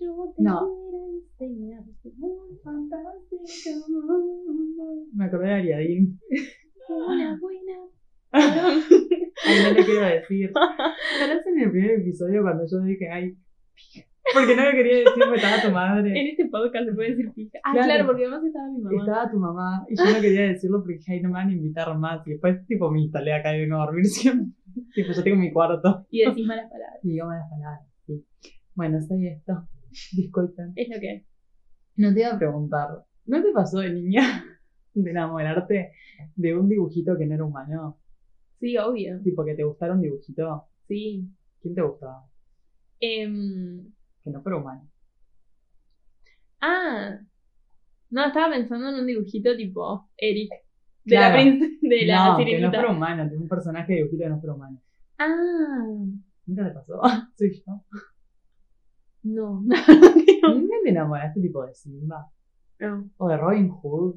Yo te No. quiero enseñar un Fantástico mundo. Me acordé de Ariadín. una buena. Ay, no le quiero decir. ¿Sabes en el primer episodio cuando yo dije, ay, porque no me quería decir, me estaba tu madre. En este podcast se puede decir pija. Ah, Claro. claro, porque además estaba mi mamá. Estaba tu mamá y yo no quería decirlo porque dije, ay, no me van a invitar más. Y después, tipo, me instalé acá y vengo a dormir siempre. tipo, yo tengo mi cuarto. Y decís malas palabras. Y digo malas palabras, sí. Bueno, soy esto. Disculpen. Es lo que. No te iba a preguntar, ¿no te pasó de niña de enamorarte de un dibujito que no era humano? Sí, obvio. Tipo, que te gustara un dibujito. Sí. ¿Quién te gustaba? Em, Que no fuera humano. ah. No, estaba pensando en un dibujito tipo Eric. De Claro. la princesa. De la no, que no fuera humano, de un personaje de dibujito que no fuera humano. Ah. ¿Nunca te pasó? Soy yo. No. ¿Nunca te enamoraste tipo de Simba? no. ¿O de Robin Hood?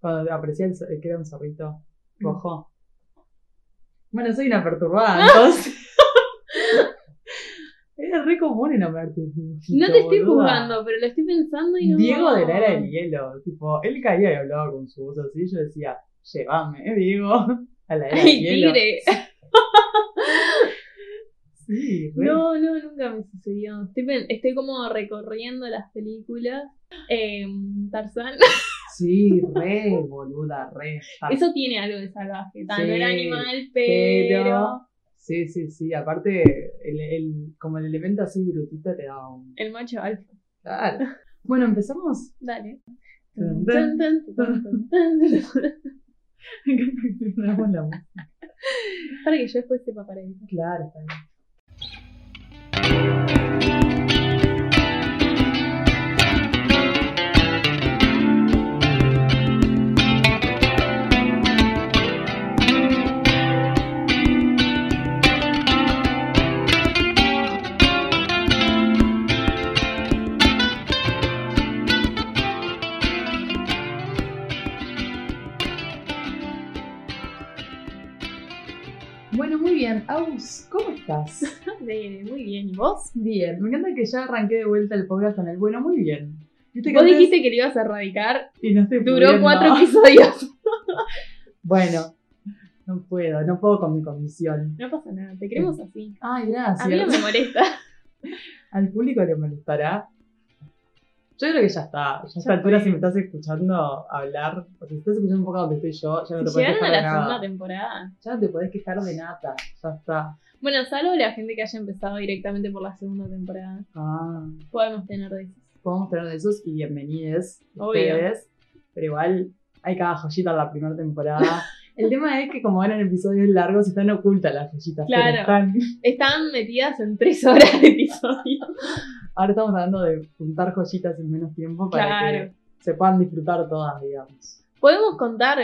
Cuando aparecía el, que era un zorrito rojo. Bueno, soy una perturbada, entonces. Era re común enamorarte de un No te estoy boluda. juzgando, pero lo estoy pensando y no. Diego de la era del hielo, tipo, él caía y hablaba con su voz así, yo decía, llévame, Diego, a la era del Ay, hielo. tigre. Sí, re. No, no, nunca me sucedió. Estoy, como recorriendo las películas. Eh, Tarzán. Sí, re, boluda, re. Eso tiene algo de salvaje. Tan, Sí, era animal, pero. pero- Sí, sí, sí, aparte, el, el, como el elemento así brutito te da un... El macho alfa. Claro. Bueno, empezamos. Dale. Tun. Ponemos la música. Para que yo después sepa para eso. Claro, está bien. Bien. Aus, ¿cómo estás? De- muy bien. ¿Y vos? Bien. Me encanta que ya arranqué de vuelta el podcast con el bueno, muy bien. ¿Viste que Vos antes- dijiste que lo ibas a erradicar. y no estoy Duró pudiendo. cuatro episodios. Bueno, no puedo, no puedo con mi comisión. No pasa nada, te queremos así. Ay, A mí no gracias. me molesta. Al público le molestará. Yo creo que ya está. Ya a esta altura, si me estás escuchando hablar, o si estás escuchando un poco donde estoy yo, ya no te podés llegaron a quejar la de nada. segunda temporada. Ya no te podés quejar de nada. Ya está. Bueno, salvo la gente que haya empezado directamente por la segunda temporada. Ah, Podemos tener de esos. podemos tener de esos y bienvenidos ustedes. Pero igual hay cada joyita en la primera temporada. El tema es que como eran episodios largos, están ocultas las joyitas. Claro. están- Están metidas en tres horas de episodio. Ahora estamos hablando de juntar joyitas en menos tiempo para Claro. que se puedan disfrutar todas, digamos. ¿Podemos contar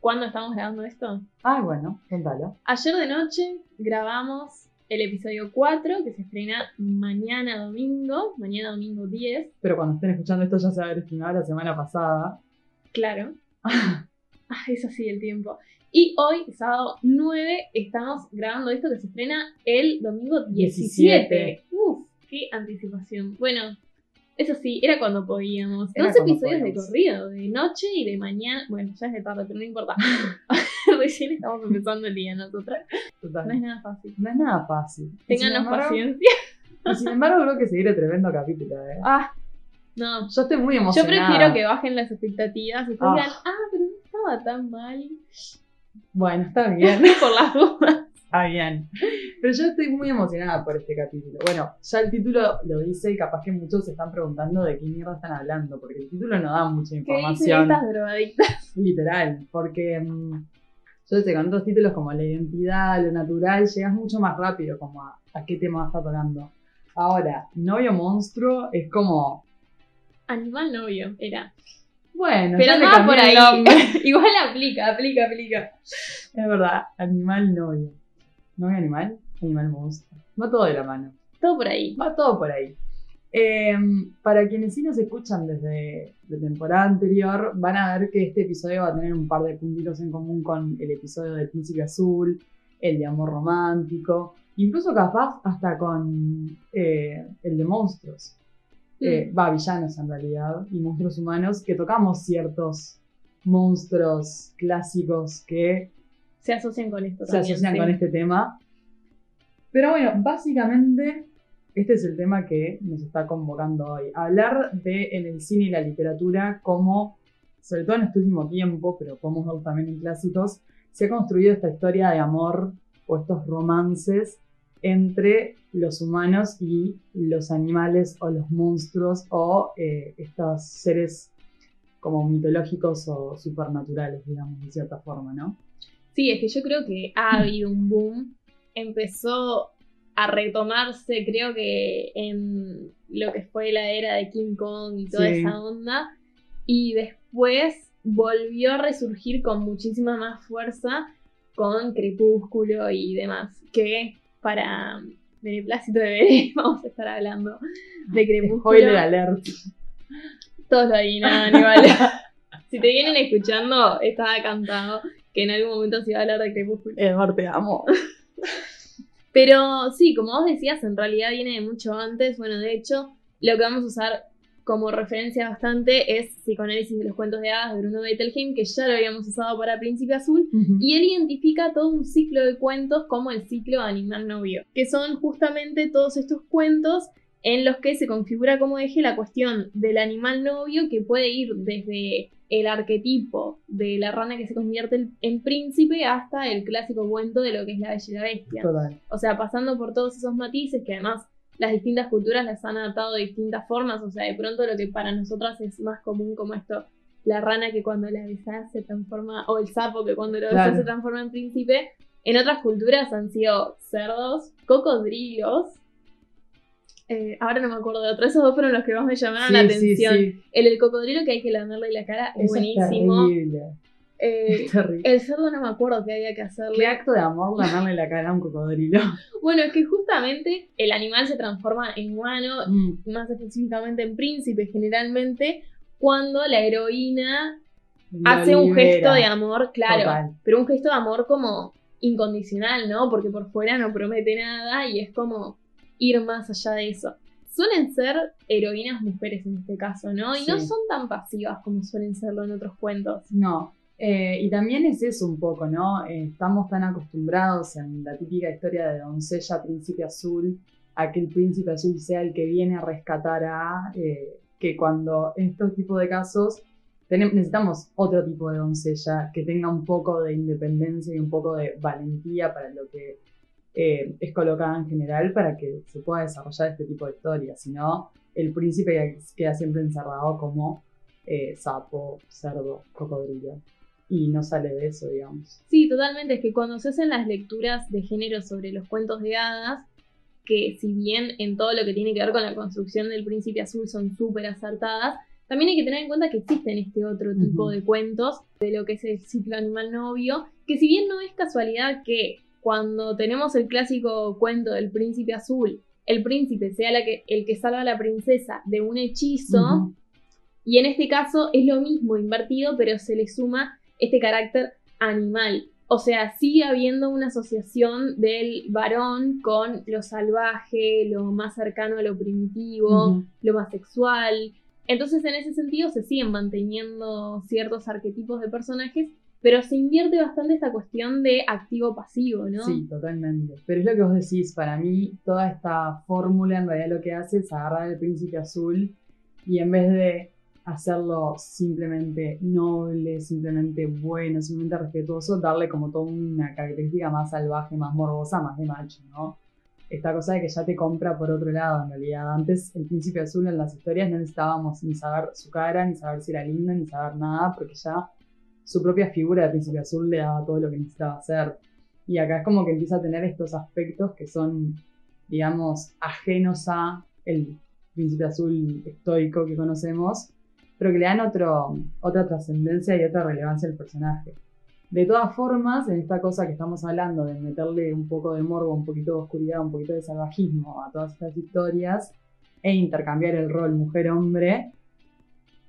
cuándo estamos grabando esto? Ay, bueno, contalo. Ayer de noche grabamos el episodio 4 que se estrena mañana domingo, mañana domingo 10, Pero cuando estén escuchando esto ya se va a haber estrenado la semana pasada. claro. Ah, es así el tiempo. Y hoy, sábado 9, estamos grabando esto que se estrena el domingo 17. 17. Uf, qué anticipación. Bueno, eso sí, era cuando podíamos. Era Dos cuando episodios de corrido, de noche y de mañana. Bueno, ya es de tarde, pero no importa. Recién estamos empezando el día nosotras. Total. No es nada fácil. No es nada fácil. Ténganos paciencia. Y sin embargo, creo que seguirá tremendo capítulo, ¿eh? Ah, no. Yo estoy muy Yo emocionada. prefiero que bajen las expectativas y Ah. digan, ah, pero no estaba tan mal. Bueno, está bien. Por las dudas. Está bien. Pero yo estoy muy emocionada por este capítulo. Bueno, ya el título lo dice y capaz que muchos se están preguntando de qué mierda están hablando, porque el título no da mucha ¿Qué dicen información. estas drogadictas? Literal, porque mm, yo sé, con otros títulos como la identidad, lo natural, llegas mucho más rápido como a, a qué tema vas tocando. Ahora, novio monstruo es como, Animal novio, era. bueno, Pero andaba por ahí. Igual aplica, aplica, aplica. Es verdad, animal novio. ¿Novio animal? Animal monstruo. Va todo de la mano. Todo por ahí. Va todo por ahí. Eh, para quienes sí nos escuchan desde la temporada anterior, van a ver que este episodio va a tener un par de puntitos en común con el episodio del Príncipe Azul, el de amor romántico, incluso capaz hasta con eh, el el de monstruos. Eh, va, villanos en realidad, y monstruos humanos, que tocamos ciertos monstruos clásicos que Se asocian con esto se también, asocian sí. con este tema. Pero bueno, básicamente este es el tema que nos está convocando hoy. Hablar de en el cine y la literatura como, sobre todo en este último tiempo, pero podemos ver también en clásicos, se ha construido esta historia de amor o estos romances entre los humanos y los animales o los monstruos o eh, estos seres como mitológicos o supernaturales, digamos, de cierta forma, ¿no? Sí, es que yo creo que ha habido un boom. Empezó a retomarse, creo que en lo que fue la era de King Kong y toda Sí. esa onda. Y después volvió a resurgir con muchísima más fuerza con Crepúsculo y demás. Que para beneplácito de Bebé vamos a estar hablando de Crepúsculo. Spoiler alert. Todos lo adivinaban igual. si te vienen escuchando, estaba cantado que en algún momento se iba a hablar de Crepúsculo. Edward, te amo. Pero sí, como vos decías, en realidad viene de mucho antes. Bueno, de hecho, lo que vamos a usar como referencia bastante es Psicoanálisis de los cuentos de hadas de Bruno Bettelheim, que ya lo habíamos usado para Príncipe Azul. Y él identifica todo un ciclo de cuentos como el ciclo Animal Novio, que son justamente todos estos cuentos en los que se configura como eje la cuestión del animal novio que puede ir desde el arquetipo de la rana que se convierte en- príncipe hasta el clásico cuento de lo que es la bella y la bestia. Total. O sea, pasando por todos esos matices que además las distintas culturas las han adaptado de distintas formas. O sea, de pronto lo que para nosotras es más común como esto, la rana que cuando la besás se transforma, o el sapo que cuando lo Claro. se transforma en príncipe. En otras culturas han sido cerdos, cocodrilos. Eh, ahora no me acuerdo de otro, esos dos fueron los que más me llamaron la Sí, atención. sí. El del cocodrilo que hay que lamerle la cara es buenísimo. terrible. Eh, Es terrible. el cerdo no me acuerdo qué había que hacerle. Qué acto de amor ganarle la cara a un cocodrilo. Bueno, es que justamente el animal se transforma en humano, Mm, más específicamente en príncipe generalmente, cuando la heroína hace un gesto de amor, claro, Total. pero un gesto de amor como incondicional, ¿no? Porque por fuera no promete nada y es como ir más allá de eso. Suelen ser heroínas mujeres en este caso, ¿no? Y no son tan pasivas como suelen serlo en otros cuentos. No. Eh, y también es eso un poco, ¿no? Eh, estamos tan acostumbrados en la típica historia de doncella, príncipe azul, a que el príncipe azul sea el que viene a rescatar a, eh, que cuando en estos tipos de casos necesitamos otro tipo de doncella que tenga un poco de independencia y un poco de valentía para lo que eh, es colocada en general para que se pueda desarrollar este tipo de historias. Si no, el príncipe queda siempre encerrado como eh, sapo, cerdo, cocodrilo. Y no sale de eso, digamos. Sí, totalmente. Es que cuando se hacen las lecturas de género sobre los cuentos de hadas, que si bien en todo lo que tiene que ver con la construcción del príncipe azul son súper acertadas, también hay que tener en cuenta que existen este otro tipo de cuentos de lo que es el ciclo animal novio, que si bien no es casualidad que cuando tenemos el clásico cuento del príncipe azul, el príncipe sea la que, el que salva a la princesa de un hechizo, y en este caso es lo mismo invertido, pero se le suma este carácter animal. O sea, sigue habiendo una asociación del varón con lo salvaje, lo más cercano a lo primitivo, lo más sexual. Entonces, en ese sentido, se siguen manteniendo ciertos arquetipos de personajes, pero se invierte bastante esta cuestión de activo-pasivo, ¿no? Sí, totalmente. Pero es lo que vos decís, para mí toda esta fórmula en realidad lo que hace es agarrar al príncipe azul y en vez de hacerlo simplemente noble, simplemente bueno, simplemente respetuoso, darle como toda una característica más salvaje, más morbosa, más de macho, ¿no? Esta cosa de que ya te compra por otro lado, en realidad. Antes el príncipe azul en las historias no necesitábamos ni saber su cara, ni saber si era lindo, ni saber nada, porque ya su propia figura de príncipe azul le daba todo lo que necesitaba hacer. Y acá es como que empieza a tener estos aspectos que son, digamos, ajenos a el príncipe azul estoico que conocemos, pero que le dan otro, otra trascendencia y otra relevancia al personaje. De todas formas, en esta cosa que estamos hablando de meterle un poco de morbo, un poquito de oscuridad, un poquito de salvajismo a todas estas historias e intercambiar el rol mujer-hombre,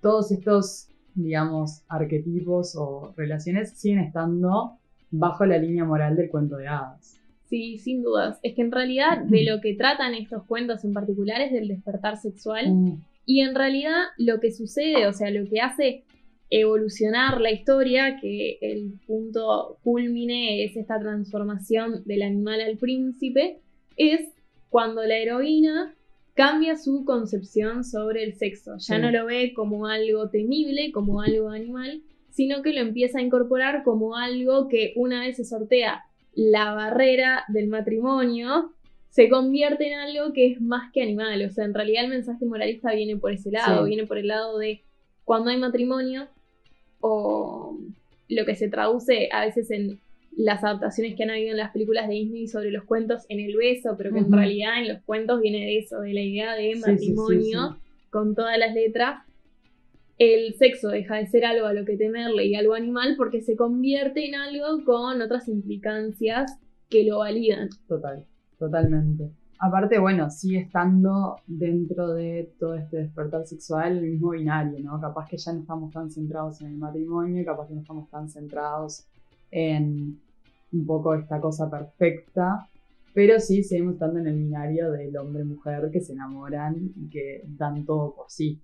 todos estos, digamos, arquetipos o relaciones siguen estando bajo la línea moral del cuento de hadas. Sí, sin dudas. Es que en realidad de lo que tratan estos cuentos en particular es del despertar sexual. Mm, Y en realidad lo que sucede, o sea, lo que hace evolucionar la historia, que el punto culmine es esta transformación del animal al príncipe, es cuando la heroína cambia su concepción sobre el sexo. Ya Sí. no lo ve como algo temible, como algo animal, sino que lo empieza a incorporar como algo que una vez se sortea la barrera del matrimonio, se convierte en algo que es más que animal. O sea, en realidad el mensaje moralista viene por ese lado, Sí. viene por el lado de cuando hay matrimonio, o lo que se traduce a veces en las adaptaciones que han habido en las películas de Disney sobre los cuentos en el beso, pero que en realidad en los cuentos viene de eso, de la idea de Sí, sí, sí, matrimonio sí. con todas las letras. El sexo deja de ser algo a lo que temerle y algo animal porque se convierte en algo con otras implicancias que lo validan. Total, totalmente. Aparte, bueno, sigue estando dentro de todo este despertar sexual el mismo binario, ¿no? Capaz que ya no estamos tan centrados en el matrimonio, capaz que no estamos tan centrados en un poco esta cosa perfecta, pero sí seguimos estando en el binario del hombre-mujer que se enamoran y que dan todo por sí.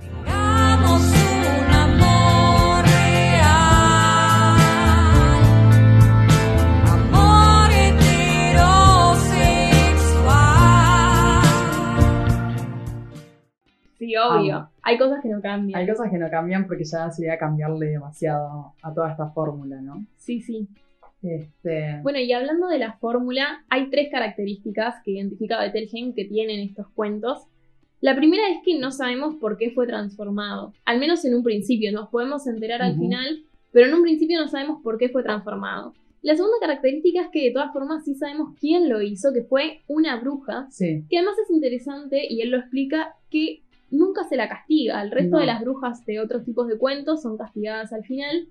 Tengamos un amor real, amor heterosexual. Sí, obvio. Hay cosas que no cambian. Hay cosas que no cambian porque ya sería cambiarle demasiado a toda esta fórmula, ¿no? Sí, sí. Este, Bueno, y hablando de la fórmula, hay tres características que identifica Bettelheim que tienen estos cuentos. La primera es que no sabemos por qué fue transformado, al menos en un principio, nos podemos enterar al final, pero en un principio no sabemos por qué fue transformado. La segunda característica es que de todas formas sí sabemos quién lo hizo, que fue una bruja, sí, que además es interesante y él lo explica que nunca se la castiga. El resto No. de las brujas de otros tipos de cuentos son castigadas al final,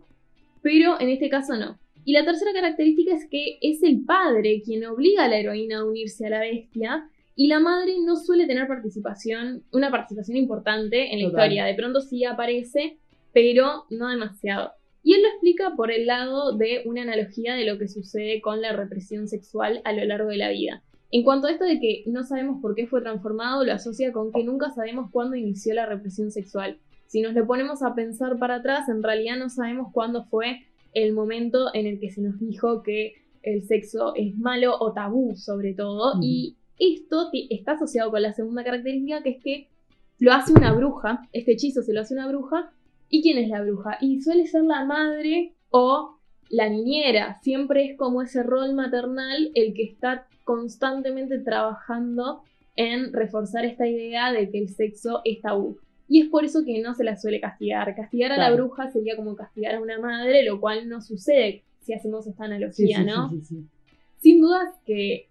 pero en este caso no. Y la tercera característica es que es el padre quien obliga a la heroína a unirse a la bestia y la madre no suele tener participación, una participación importante en la Total. historia. De pronto sí aparece, pero no demasiado. Y él lo explica por el lado de una analogía de lo que sucede con la represión sexual a lo largo de la vida. En cuanto a esto de que no sabemos por qué fue transformado, lo asocia con que nunca sabemos cuándo inició la represión sexual. Si nos lo ponemos a pensar para atrás, en realidad no sabemos cuándo fue el momento en el que se nos dijo que el sexo es malo o tabú sobre todo. Y esto está asociado con la segunda característica, que es que lo hace una bruja, este hechizo se lo hace una bruja. ¿Y quién es la bruja? Y suele ser la madre o la niñera. Siempre es como ese rol maternal el que está constantemente trabajando en reforzar esta idea de que el sexo es tabú. Y es por eso que no se la suele castigar. Castigar a la bruja sería como castigar a una madre, lo cual no sucede si hacemos esta analogía, sí, ¿no? sí, sí, sí. Sin dudas que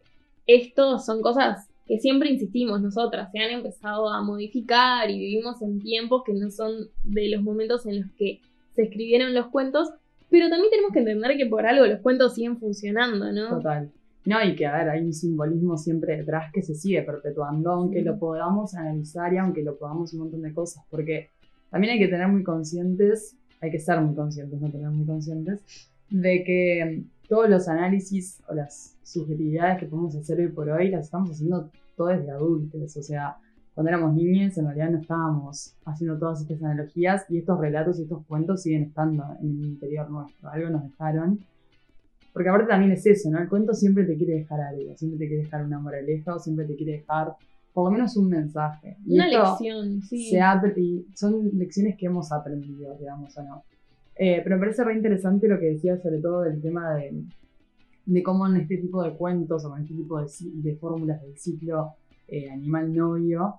esto son cosas que siempre insistimos nosotras, se han empezado a modificar y vivimos en tiempos que no son de los momentos en los que se escribieron los cuentos, pero también tenemos que entender que por algo los cuentos siguen funcionando, ¿no? Total. No, y que a ver, hay un simbolismo siempre detrás que se sigue perpetuando, aunque lo podamos analizar y aunque lo podamos un montón de cosas, porque también hay que tener muy conscientes, hay que ser muy conscientes, no tener muy conscientes, de que todos los análisis o las subjetividades que podemos hacer hoy por hoy las estamos haciendo todos desde adultos, o sea, cuando éramos niños en realidad no estábamos haciendo todas estas analogías y estos relatos y estos cuentos siguen estando en el interior nuestro, algo nos dejaron. Porque aparte también es eso, ¿no? El cuento siempre te quiere dejar algo, siempre te quiere dejar una moraleja o siempre te quiere dejar por lo menos un mensaje. Y Una lección, sí. se ha- y son lecciones que hemos aprendido, digamos, o no. Eh, pero me parece re interesante lo que decías sobre todo del tema de, de cómo en este tipo de cuentos o en este tipo de, de fórmulas del ciclo eh, animal-novio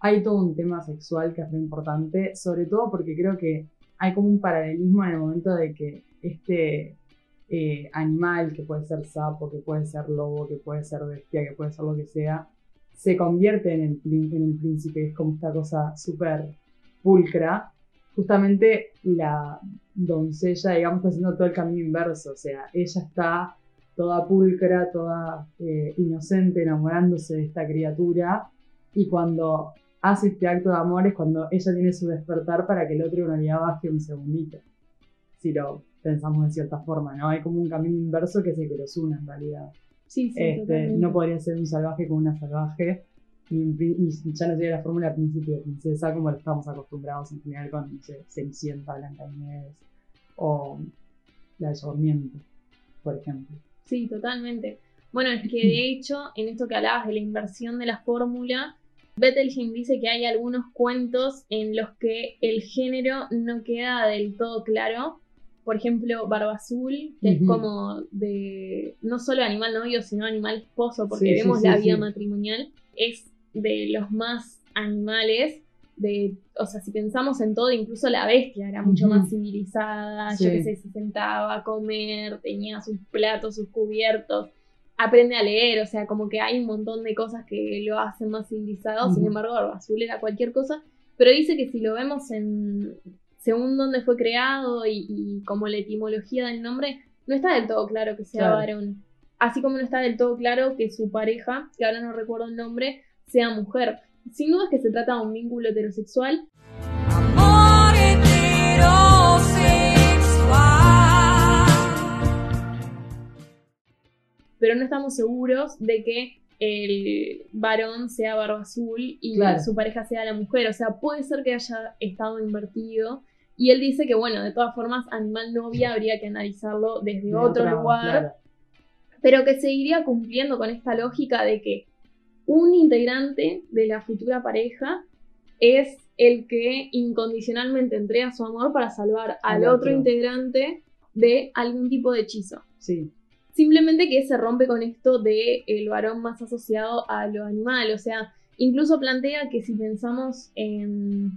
hay todo un tema sexual que es muy importante, sobre todo porque creo que hay como un paralelismo en el momento de que este eh, animal, que puede ser sapo, que puede ser lobo, que puede ser bestia, que puede ser lo que sea, se convierte en el, en el príncipe, es como esta cosa súper pulcra. Justamente la doncella, digamos, está haciendo todo el camino inverso, o sea, ella está toda pulcra, toda eh, inocente, enamorándose de esta criatura, y cuando hace este acto de amor es cuando ella tiene su despertar para que el otro en realidad baje un segundito. Si lo pensamos de cierta forma, ¿no? Hay como un camino inverso que es el que los une en realidad. Sí, sí, Este, no podría ser un salvaje con una salvaje. Y, ya no sería la fórmula príncipe de princesa como lo estamos acostumbrados en general con no sé, Cenicienta, Blancanieves o la de Sarmiento, por ejemplo. Sí, totalmente. Bueno, es que de hecho, en esto que hablabas de la inversión de la fórmula, Bettelheim dice que hay algunos cuentos en los que el género no queda del todo claro. Por ejemplo, Barba Azul, que es como de no solo animal novio, sino animal esposo, porque Sí, vemos sí, la vida matrimonial, es de los más animales. De, o sea, si pensamos en todo, incluso la bestia era mucho más civilizada, yo qué sé, se sentaba a comer, tenía sus platos, sus cubiertos, aprende a leer, o sea, como que hay un montón de cosas que lo hacen más civilizado, sin embargo, Azul era cualquier cosa, pero dice que si lo vemos en, según dónde fue creado y, y como la etimología del nombre, no está del todo claro que sea Claro. varón, así como no está del todo claro que su pareja, que ahora no recuerdo el nombre, sea mujer. Sin duda es que se trata de un vínculo heterosexual, Amor heterosexual. pero no estamos seguros de que el varón sea barba azul y Claro. su pareja sea la mujer. O sea, puede ser que haya estado invertido. Y él dice que, bueno, de todas formas, animal novia habría que analizarlo desde De otro otra- lugar, claro. pero que seguiría cumpliendo con esta lógica de que un integrante de la futura pareja es el que incondicionalmente entrega su amor para salvar al, Al otro otro. integrante de algún tipo de hechizo. Sí, Simplemente que se rompe con esto de el varón más asociado a lo animal. O sea, incluso plantea que si pensamos en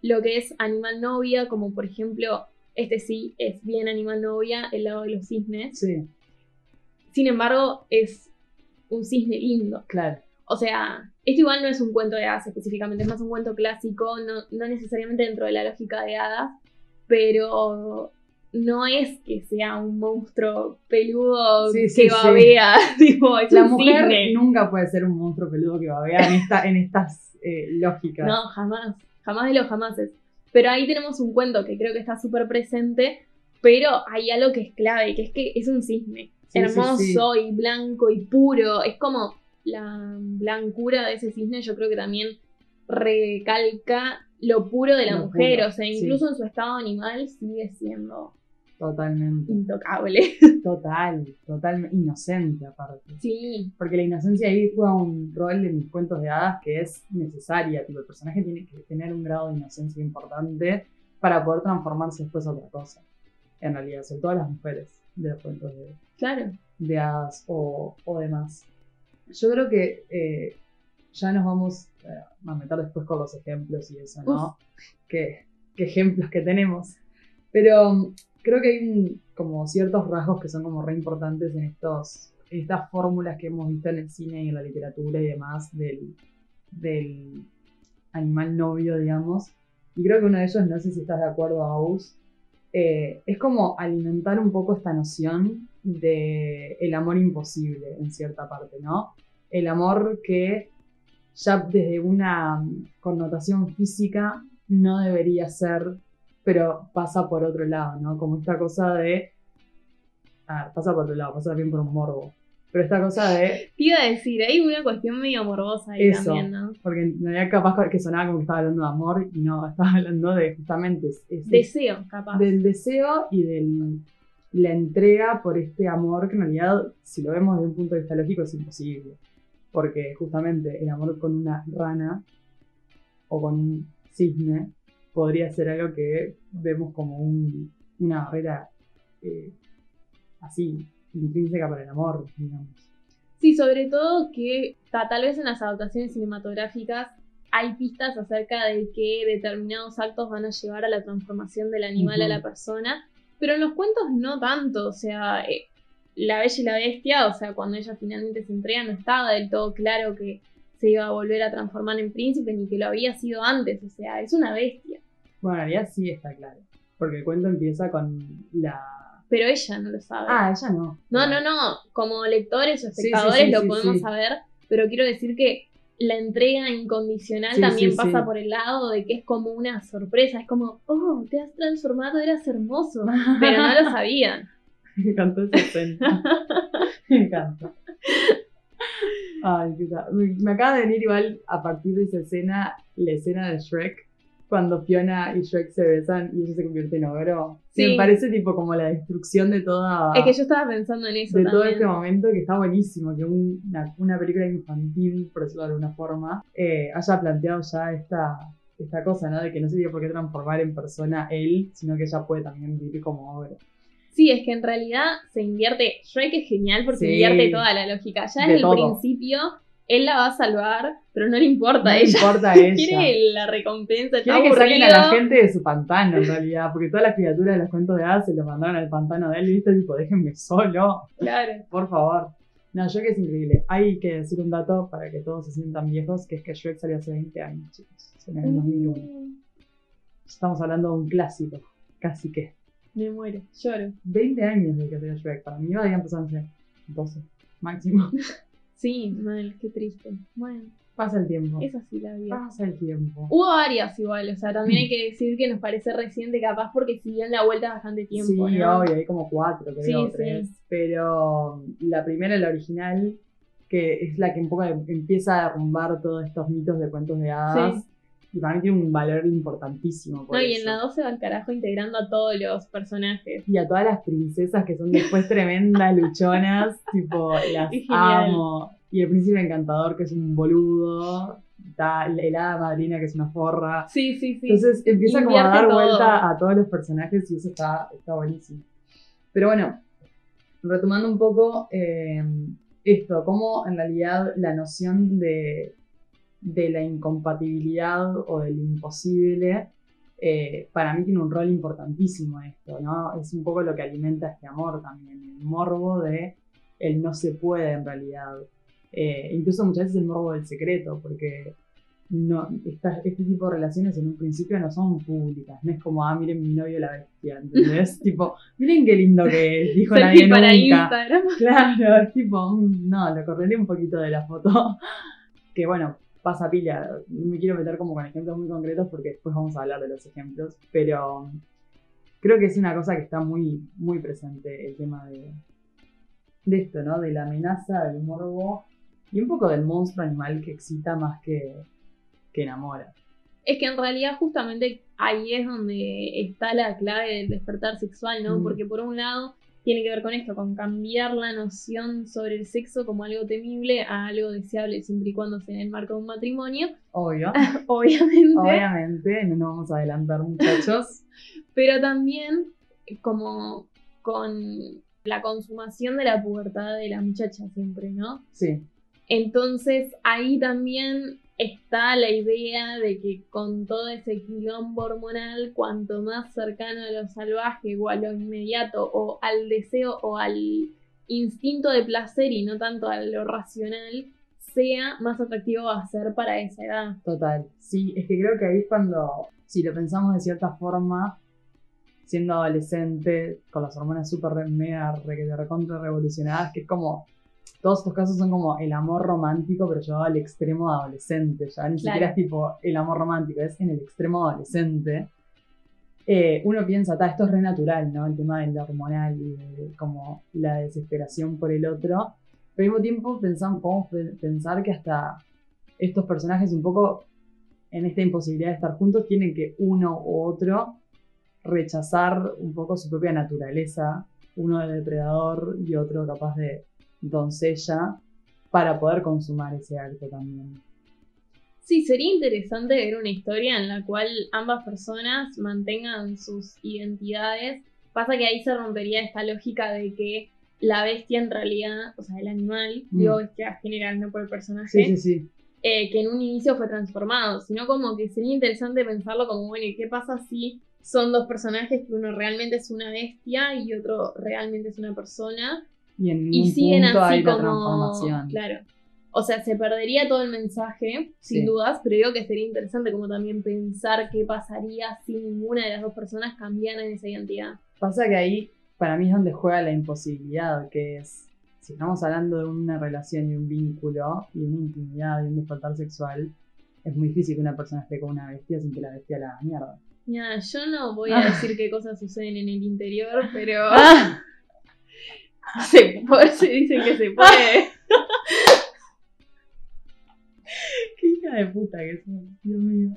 lo que es animal novia, como por ejemplo, este sí es bien animal novia, el lado de los cisnes. sí, Sin embargo, es un cisne lindo. claro. O sea, esto igual no es un cuento de hadas específicamente, es más un cuento clásico, no, no necesariamente dentro de la lógica de hadas, pero no es que sea un monstruo peludo Sí, sí, que sí. babea, tipo, es La mujer cisne. nunca puede ser un monstruo peludo que babea en, esta, en estas eh, lógicas. No, jamás, jamás de los jamases. Pero ahí tenemos un cuento que creo que está súper presente, pero hay algo que es clave, que es que es un cisne. Hermoso y blanco y puro. Es como la blancura de ese cisne, yo creo que también recalca lo puro de la Lo mujer. puro, o sea, sí. incluso en su estado animal sigue siendo Totalmente. intocable. Total, totalmente inocente aparte. sí, Porque la inocencia ahí juega un rol en mis cuentos de hadas que es necesaria. Tipo, el personaje tiene que tener un grado de inocencia importante para poder transformarse después a otra cosa. En realidad, sobre todo las mujeres de los cuentos de, claro. de hadas o, o demás. Yo creo que eh, ya nos vamos eh, a meter después con los ejemplos y eso, ¿no? ¿Qué, qué ejemplos que tenemos. Pero um, creo que hay un- como ciertos rasgos que son como re importantes en estos en estas fórmulas que hemos visto en el cine y en la literatura y demás del, del animal novio, digamos. Y creo que uno de ellos, no sé si estás de acuerdo, Aus, eh, es como alimentar un poco esta noción de el amor imposible en cierta parte, ¿no? El amor que ya desde una connotación física no debería ser, pero pasa por otro lado, ¿no? Como esta cosa de... Ah, pasa por otro lado, pasa también por un morbo. Pero esta cosa de... Te iba a decir, hay una cuestión medio morbosa ahí Eso. también, ¿no? Porque en realidad capaz que sonaba como que estaba hablando de amor y no, estaba hablando de justamente ese- Deseo, capaz. del deseo y de la entrega por este amor que en realidad, si lo vemos desde un punto de vista lógico, es imposible. Porque justamente el amor con una rana o con un cisne podría ser algo que vemos como un- una barrera eh, así, intrínseca para el amor, digamos. Sí, sobre todo que ta- tal vez en las adaptaciones cinematográficas hay pistas acerca de que determinados actos van a llevar a la transformación del animal a la persona, pero en los cuentos no tanto, o sea, eh, la bella y la bestia, o sea, cuando ella finalmente se entrega no estaba del todo claro que se iba a volver a transformar en príncipe ni que lo había sido antes, o sea, es una bestia, Bueno, en realidad sí está claro. Porque el cuento empieza con la... pero ella no lo sabe. Ah, ella no. No, no, no. Como lectores o Sí, sí, espectadores sí, lo podemos saber, pero quiero decir que la entrega incondicional Sí, también sí, pasa sí. por el lado de que es como una sorpresa. Es como, oh, te has transformado, eras hermoso. Pero no lo sabían. Me encantó esa escena. Me encanta. Ay, me acaba de venir igual a partir de esa escena, la escena de Shrek, cuando Fiona y Shrek se besan y ella se convierte en ogro. Sí. Me parece tipo como la destrucción de toda. Es que yo estaba pensando en eso de todo también. este momento que está buenísimo, que un- una, una película infantil, por decirlo de alguna forma, eh, haya planteado ya esta, esta cosa, ¿no? De que no se tiene por qué transformar en persona él, sino que ella puede también vivir como obra. Sí, es que en realidad se invierte. Shrek es genial porque Sí. invierte toda la lógica. Ya De en el todo. principio, él la va a salvar, pero no le importa No a ella. importa a ella. Quiere la recompensa, Quiere que saquen a la aburrido. gente de su pantano, en realidad, porque todas las criaturas de los cuentos de hadas se lo mandaron al pantano de él y viste, tipo, déjenme solo, Claro. por favor. No, Shrek es increíble. Hay que decir un dato para que todos se sientan viejos, que es que Shrek salió hace 20 años, chicos, en el 2001. Mm, Estamos hablando de un clásico, casi que. Me muero, lloro. 20 años de que salió Shrek, para mí habían pasado, no sé, 12, máximo. Sí, mal, qué triste. Bueno, Pasa el tiempo, es así la vida. pasa el tiempo. Hubo varias igual, o sea, también hay que decir que nos parece reciente capaz porque siguió en la vuelta bastante tiempo, sí, ¿no? obvio, hay como cuatro, creo, Sí, tres. sí. Pero la primera, la original, que es la que un poco empieza a derrumbar todos estos mitos de cuentos de hadas. Sí. Y para mí tiene un valor importantísimo. Por No, y en la 12 va al carajo integrando a todos los personajes. Y a todas las princesas que son después tremendas luchonas, tipo, las amo. Y el príncipe encantador, que es un boludo. Está la helada madrina, que es una forra. Sí, sí, sí. Entonces empieza como a dar todo. vuelta a todos los personajes y eso está, está buenísimo. Pero bueno, retomando un poco eh, esto, cómo en realidad la noción de, de la incompatibilidad o del imposible, eh, para mí tiene un rol importantísimo esto, ¿no? Es un poco lo que alimenta este amor también, el morbo de el no se puede en realidad. Eh, incluso muchas veces el morbo del secreto, porque no, esta- este tipo de relaciones en un principio no son públicas, no es como, ah, miren mi novio la bestia, ¿entendés? tipo, miren qué lindo que es, dijo nadie para nunca. Instagram. Claro, es tipo, mm, no, lo correré un poquito de la foto. que bueno, pasa pila. Me quiero meter como con ejemplos muy concretos porque después vamos a hablar de los ejemplos. Pero creo que es una cosa que está muy, muy presente el tema de, de esto, ¿no? De la amenaza, del morbo y un poco del monstruo animal que excita más que, que enamora. Es que en realidad justamente ahí es donde está la clave del despertar sexual, ¿no? Mm. Porque por un lado tiene que ver con esto, con cambiar la noción sobre el sexo como algo temible a algo deseable siempre y cuando sea en el marco de un matrimonio, Obvio. obviamente. Obviamente, no nos vamos a adelantar, muchachos. pero también como con la consumación de la pubertad de la muchacha siempre, ¿no? Sí, Entonces ahí también está la idea de que con todo ese quilombo hormonal, cuanto más cercano a lo salvaje o a lo inmediato o al deseo o al instinto de placer y no tanto a lo racional, sea más atractivo va a ser para esa edad. Total, sí, es que creo que ahí es cuando, si lo pensamos de cierta forma, siendo adolescente, con las hormonas súper mega re, recontra revolucionadas, que es como, todos estos casos son como el amor romántico, pero llevado al extremo adolescente, ya ni Claro. siquiera es tipo el amor romántico, es en el extremo adolescente. Eh, uno piensa, "Ta, esto es re natural, ¿no? El tema del hormonal y de como la desesperación por el otro. Pero al mismo tiempo pensamos, podemos pe- pensar que hasta estos personajes un poco en esta imposibilidad de estar juntos tienen que uno u otro rechazar un poco su propia naturaleza, uno de depredador y otro capaz de doncella, para poder consumar ese acto también. Sí, sería interesante ver una historia en la cual ambas personas mantengan sus identidades. Pasa que ahí se rompería esta lógica de que la bestia en realidad, o sea, el animal, Mm. digo bestia general, no por el personaje, Sí, sí, sí. eh, que en un inicio fue transformado, sino como que sería interesante pensarlo como, bueno, ¿y qué pasa si son dos personajes que uno realmente es una bestia y otro realmente es una persona? Y en Y un siguen punto así hay la transformación. Claro. O sea, se perdería todo el mensaje, sin Sí. dudas, pero digo que sería interesante como también pensar qué pasaría si ninguna de las dos personas cambiaran esa identidad. Pasa que ahí para mí es donde juega la imposibilidad, que es, si estamos hablando de una relación y un vínculo y una intimidad y un despertar sexual, es muy difícil que una persona esté con una bestia sin que la bestia la haga mierda. Mira, yo no voy a Ah. decir qué cosas suceden en el interior, pero Ah, Se, por, se dice que se puede. Qué hija de puta que son, Dios mío.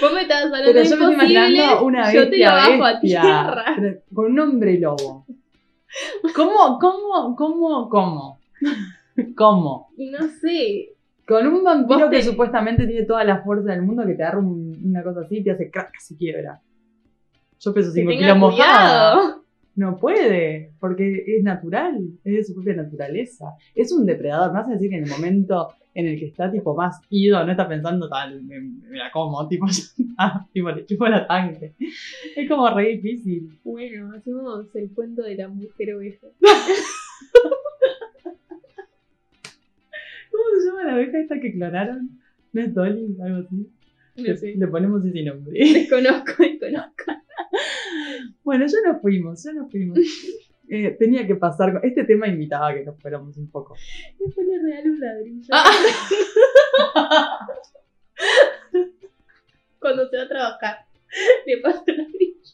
Vos me estabas hablando Pero yo me estoy una bestia, yo te la bajo a tierra. Con un hombre lobo. ¿Cómo, cómo, cómo, cómo? ¿Cómo? No sé. Con un vampiro que supuestamente tiene toda la fuerza del mundo que te agarra una cosa así y te hace crack, se quiebra. Yo peso 5 kilos mojado. No puede, porque es natural, es de su propia naturaleza. Es un depredador, vas a decir que en el momento en el que está tipo más ido, no está pensando tal, me, me la como, tipo, tipo, le chupo la sangre. Es como re difícil. Bueno, hacemos el cuento de la mujer oveja. ¿Cómo se llama la abeja esta que clonaron? ¿No es Dolly? Algo así. Le, sé. le ponemos ese nombre. Desconozco, desconozco. Bueno, ya nos fuimos, ya nos fuimos. Eh, tenía que pasar con... Este tema invitaba a que nos fuéramos un poco. Después le regalo un ladrillo. Ah. Cuando se va a trabajar, le paso el ladrillo.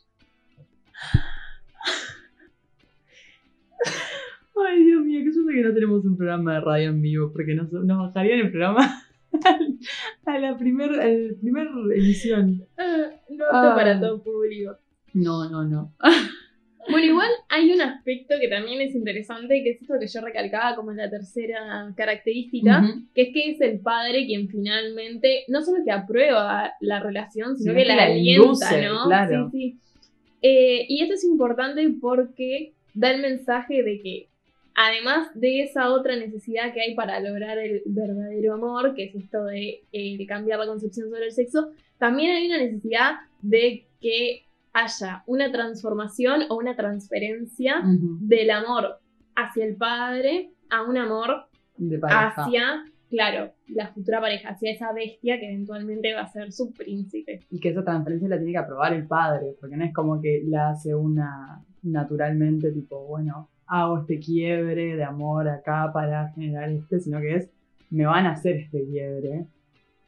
Ay, Dios mío, qué suerte que no tenemos un programa de radio en vivo, porque nos, nos bajarían el programa a la primer, a la primer emisión. Ah, no Ah. apto para todo público. No, no, no. Bueno, igual hay un aspecto que también es interesante, que es esto que yo recalcaba como la tercera característica, que es que es el padre quien finalmente no solo que aprueba la relación, sino, Sino que, que la, la alienta, induce, ¿no? claro. Sí, sí. Eh, y esto es importante porque da el mensaje de que además de esa otra necesidad que hay para lograr el verdadero amor, que es esto de, eh, de cambiar la concepción sobre el sexo, también hay una necesidad de que haya una transformación o una transferencia del amor hacia el padre a un amor De hacia, claro, la futura pareja, hacia esa bestia que eventualmente va a ser su príncipe. Y que esa transferencia la tiene que aprobar el padre, porque no es como que la hace una naturalmente, tipo, bueno, hago este quiebre de amor acá para generar este, sino que es, me van a hacer este quiebre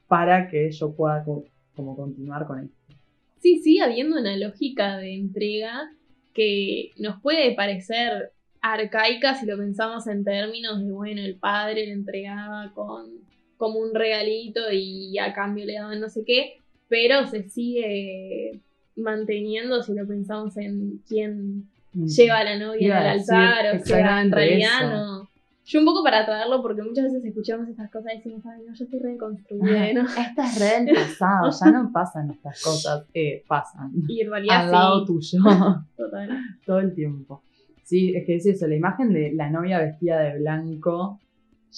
para que yo pueda co- como continuar con esto. Sí, sigue habiendo una lógica de entrega que nos puede parecer arcaica si lo pensamos en términos de, bueno, el padre le entregaba con como un regalito y a cambio le daban no sé qué, pero se sigue manteniendo si lo pensamos en quién. Lleva a la novia al altar, o sea, en realidad no. Yo un poco para traerlo, porque muchas veces escuchamos estas cosas y decimos, ay, no, yo estoy reconstruida, ¿no? Esta es red del pasado, ya no pasan estas cosas, eh, pasan Y en realidad al lado sí, tuyo total. todo el tiempo. Sí, es que es eso, la imagen de la novia vestida de blanco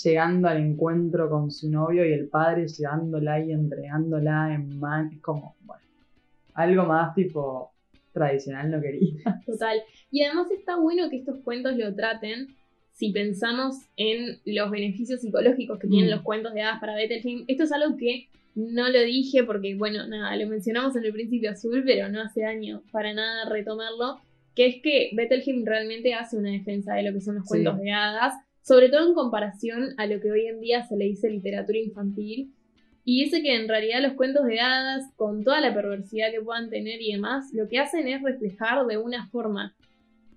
llegando al encuentro con su novio y el padre llevándola y entregándola en mano, es como, bueno, algo más tipo tradicional no quería. Total. Y además está bueno que estos cuentos lo traten si pensamos en los beneficios psicológicos que tienen Mm. los cuentos de hadas para Bettelheim. Esto es algo que no lo dije porque, bueno, nada, lo mencionamos en el Príncipe Azul, pero no hace daño para nada retomarlo, que es que Bettelheim realmente hace una defensa de lo que son los Sí. cuentos de hadas, sobre todo en comparación a lo que hoy en día se le dice literatura infantil. Y dice que en realidad los cuentos de hadas, con toda la perversidad que puedan tener y demás, lo que hacen es reflejar de una forma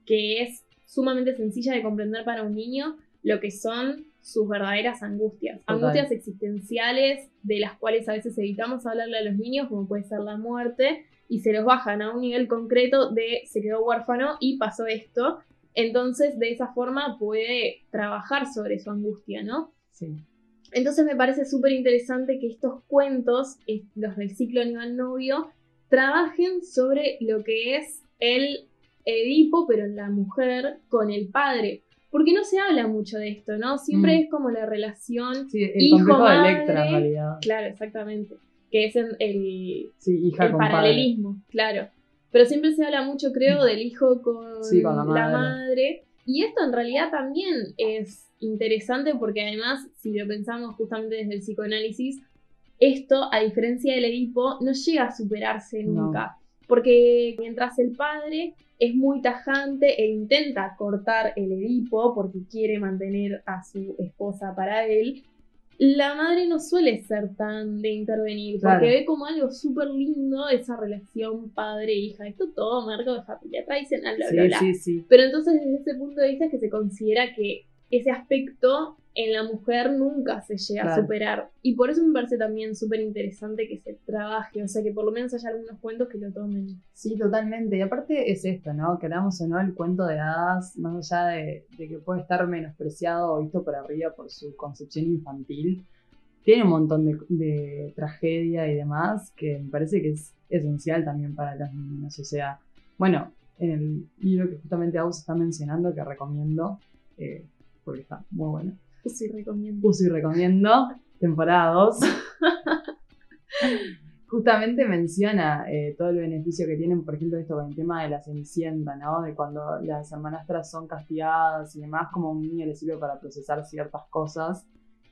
que es sumamente sencilla de comprender para un niño lo que son sus verdaderas angustias. Total. Angustias existenciales de las cuales a veces evitamos hablarle a los niños, como puede ser la muerte, y se los bajan a un nivel concreto de se quedó huérfano y pasó esto. Entonces, de esa forma puede trabajar sobre su angustia, ¿no? Sí. Entonces me parece súper interesante que estos cuentos, eh, los del ciclo Animal Novio, trabajen sobre lo que es el Edipo, pero en la mujer, con el padre. Porque no se habla mucho de esto, ¿no? Siempre Mm. es como la relación. Sí, el Hijo, de madre. Electra en realidad. Claro, exactamente. Que es en- el, Sí, hija el con padre. paralelismo, claro. Pero siempre se habla mucho, creo, del hijo con, Sí, con la la, madre. Y esto en realidad también es interesante porque además, si lo pensamos justamente desde el psicoanálisis, esto, a diferencia del Edipo, no llega a superarse No. nunca. Porque mientras el padre es muy tajante e intenta cortar el Edipo porque quiere mantener a su esposa para él, la madre no suele ser tan de intervenir, Claro. porque ve como algo súper lindo esa relación padre-hija. Esto todo marco de familia tradicional, bla, bla, Sí, bla. sí, sí. Pero entonces desde ese punto de vista es que se considera que ese aspecto en la mujer nunca se llega a superar. Y por eso me parece también súper interesante que se trabaje, o sea, que por lo menos haya algunos cuentos que lo tomen. Sí, totalmente. Y aparte es esto, ¿no? Queramos o no, el cuento de hadas, más allá de, de que puede estar menospreciado o visto por arriba por su concepción infantil, tiene un montón de, de tragedia y demás que me parece que es esencial también para los niños. O sea, bueno, en el libro que justamente Agus está mencionando, que recomiendo, eh, porque está muy bueno. Sí, recomiendo. Uso y recomiendo, temporada 2. Justamente menciona eh, todo el beneficio que tienen, por ejemplo, esto con el tema de la cenicienta, ¿no? De cuando las hermanastras son castigadas y demás, como a un niño le sirve para procesar ciertas cosas.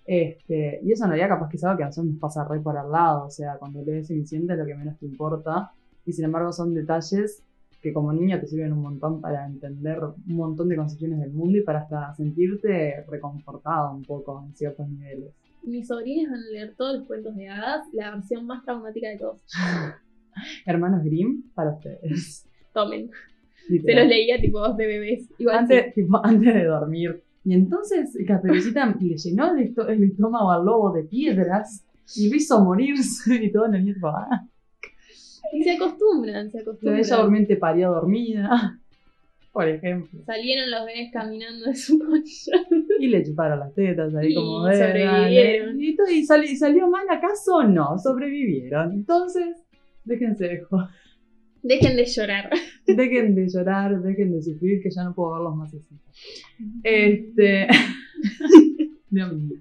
Este, y eso en realidad capaz que es algo que a nosotros nos pasa re por al lado, o sea, cuando lees Cenicienta es lo que menos te importa, y sin embargo son detalles que como niño te sirven un montón para entender un montón de concepciones del mundo y para hasta sentirte reconfortado un poco en ciertos niveles. Mis sobrinas van a leer todos los cuentos de hadas, la versión más traumática de todos. Hermanos Grimm para ustedes. Tomen. Se literal. los leía tipo de bebés. Igual antes, tipo, antes de dormir. Y entonces Caperucita le llenó el, el estómago al lobo de piedras y lo hizo morirse y todo el niño tipo, ah. Y se acostumbran, se acostumbran. bella durmiente parió dormida, por ejemplo. Salieron los bebés caminando de su colchón. Y le chuparon las tetas ahí Y como de, sobrevivieron. dale. Y, todo- y sali- ¿Salió mal acaso no? Sobrevivieron. Entonces, déjense de joder. Dejen de llorar. Dejen de llorar, dejen de sufrir, que ya no puedo verlos más así. Este. Dios mío.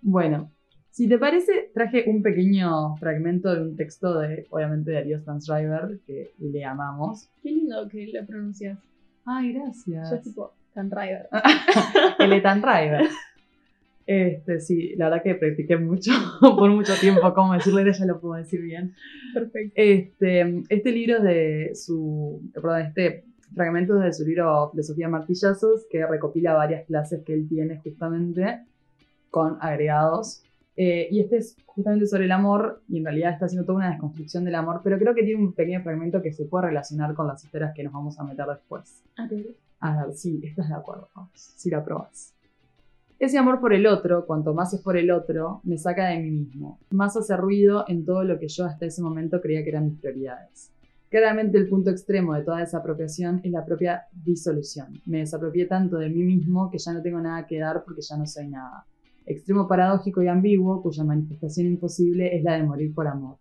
Bueno, si te parece, traje un pequeño fragmento de un texto de, obviamente, de Ariel Stansriver, que le amamos. Qué lindo que lo pronuncias. Ay, Yo gracias. tipo, Tan River. El River. Este, sí, la verdad que practiqué mucho, por mucho tiempo, cómo decirlo, ya lo puedo decir bien. Perfecto. Este, este libro es de su, perdón, este fragmento es de su libro de Sofía Martillazos, que recopila varias clases que él tiene justamente con agregados. Eh, y este es justamente sobre el amor, y en realidad está haciendo toda una desconstrucción del amor, pero creo que tiene un pequeño fragmento que se puede relacionar con las historias que nos vamos a meter después. A ver. A ver, sí, estás de acuerdo, vamos, si la probas. Ese amor por el otro, cuanto más es por el otro, me saca de mí mismo. Más hace ruido en todo lo que yo hasta ese momento creía que eran mis prioridades. Claramente el punto extremo de toda desapropiación es la propia disolución. Me desapropié tanto de mí mismo que ya no tengo nada que dar porque ya no soy nada. Extremo paradójico y ambiguo cuya manifestación imposible es la de morir por amor.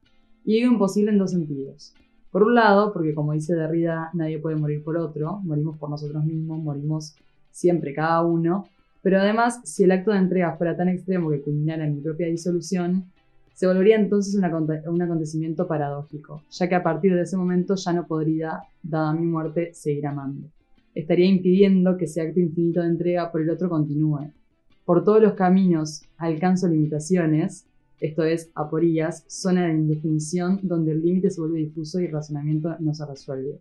Y digo imposible en dos sentidos. Por un lado, porque como dice Derrida, nadie puede morir por otro, morimos por nosotros mismos, morimos siempre cada uno, pero además, si el acto de entrega fuera tan extremo que culminara en mi propia disolución, se volvería entonces un, un acontecimiento paradójico, ya que a partir de ese momento ya no podría, dada mi muerte, seguir amando. Estaría impidiendo que ese acto infinito de entrega por el otro continúe. Por todos los caminos alcanzo limitaciones, esto es, aporías, zona de indefinición donde el límite se vuelve difuso y el razonamiento no se resuelve.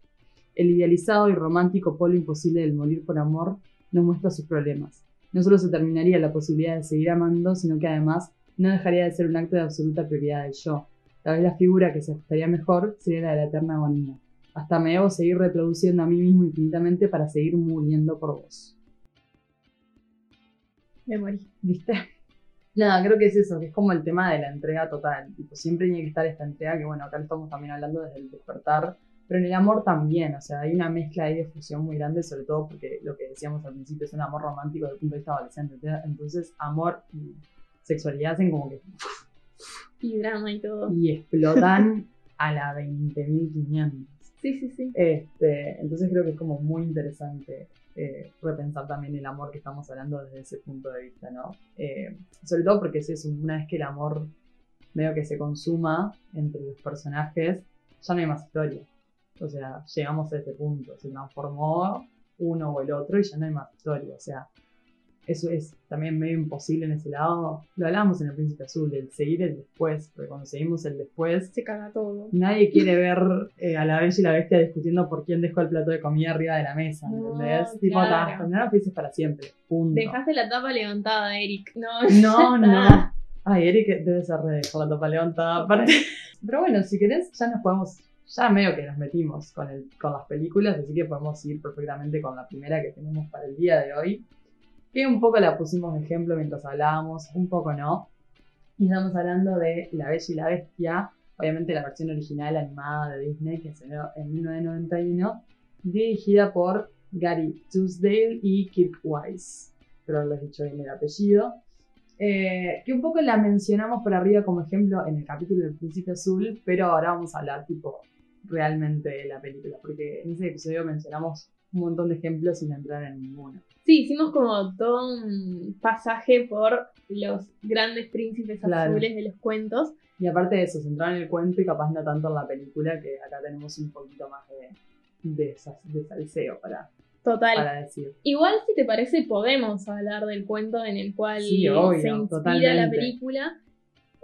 El idealizado y romántico polo imposible del morir por amor nos muestra sus problemas. No solo se terminaría la posibilidad de seguir amando, sino que además no dejaría de ser un acto de absoluta prioridad del yo. Tal vez la figura que se ajustaría mejor sería la de la eterna agonía. Hasta me debo seguir reproduciendo a mí mismo infinitamente para seguir muriendo por vos. Me morí. ¿Viste? Nada, creo que es eso, que es como el tema de la entrega total. Tipo, siempre tiene que estar esta entrega, que bueno, acá lo estamos también hablando desde el despertar, pero en el amor también, o sea, hay una mezcla ahí de fusión muy grande, sobre todo porque lo que decíamos al principio es un amor romántico desde el punto de vista adolescente. Entonces, amor y sexualidad hacen como que. Y drama y todo. y explotan a la 20.500. Sí, sí, sí. Este, entonces creo que es como muy interesante eh, repensar también el amor que estamos hablando desde ese punto de vista, ¿no? Eh, sobre todo porque es eso, una vez que el amor medio que se consuma entre los personajes, ya no hay más historia. O sea, llegamos a ese punto, se transformó uno o el otro y ya no hay más historia. O sea, eso es también medio imposible en ese lado. Lo hablábamos en el Príncipe Azul, el seguir el después, porque cuando seguimos el después, Se caga todo. Nadie quiere ver eh, a la bella y la bestia discutiendo por quién dejó el plato de comida arriba de la mesa, No, ¿entendés? tipo, claro. terminaron felices para siempre. Punto. Dejaste la tapa levantada, Eric. No, No, no. Ay, Eric debe ser de dejar la tapa levantada aparte. Pero bueno, si querés, ya nos podemos. Ya medio que nos metimos con, el, con las películas, así que podemos ir perfectamente con la primera que tenemos para el día de hoy. Que un poco la pusimos de ejemplo mientras hablábamos, un poco no. Y estamos hablando de La Bella y la Bestia, obviamente la versión original animada de Disney que dio en 1991, dirigida por Gary Tuesdale y Kirk Wise. Espero haberles dicho bien el apellido. Eh, que un poco la mencionamos por arriba como ejemplo en el capítulo del Príncipe Azul, pero ahora vamos a hablar tipo realmente de la película, porque en ese episodio mencionamos un montón de ejemplos sin entrar en ninguno. Sí, hicimos como todo un pasaje por los grandes príncipes Claro. azules de los cuentos. Y aparte de eso, centrar en el cuento y capaz no tanto en la película, que acá tenemos un poquito más de, de, sas- de salseo para, Total. para decir. Igual, si te parece, podemos hablar del cuento en el cual Sí, obvio, se inspira totalmente. la película.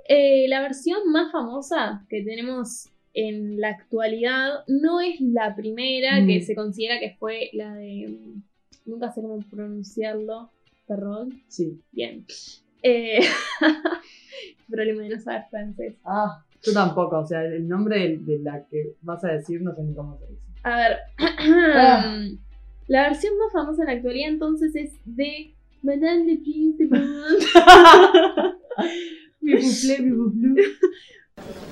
Eh, la versión más famosa que tenemos en la actualidad no es la primera Mm. que se considera que fue la de. mm, Nunca sé cómo pronunciarlo. Perdón. Sí. Bien. Eh, problema de no saber francés. Ah, yo tampoco, o sea, el nombre de, de la que vas a decir no sé ni cómo se dice. A ver. Ah. La versión más famosa en la actualidad entonces es de Madame de Prince de.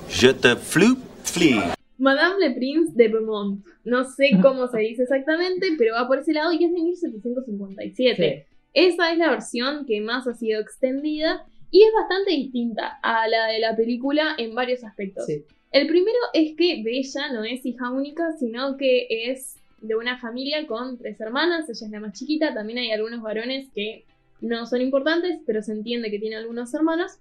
Je te floupe flee. Madame le Prince de Beaumont. No sé cómo se dice exactamente, pero va por ese lado y es de 1757. Sí. Esa es la versión que más ha sido extendida y es bastante distinta a la de la película en varios aspectos. Sí. El primero es que Bella no es hija única, sino que es de una familia con tres hermanas, ella es la más chiquita, también hay algunos varones que no son importantes, pero se entiende que tiene algunos hermanos.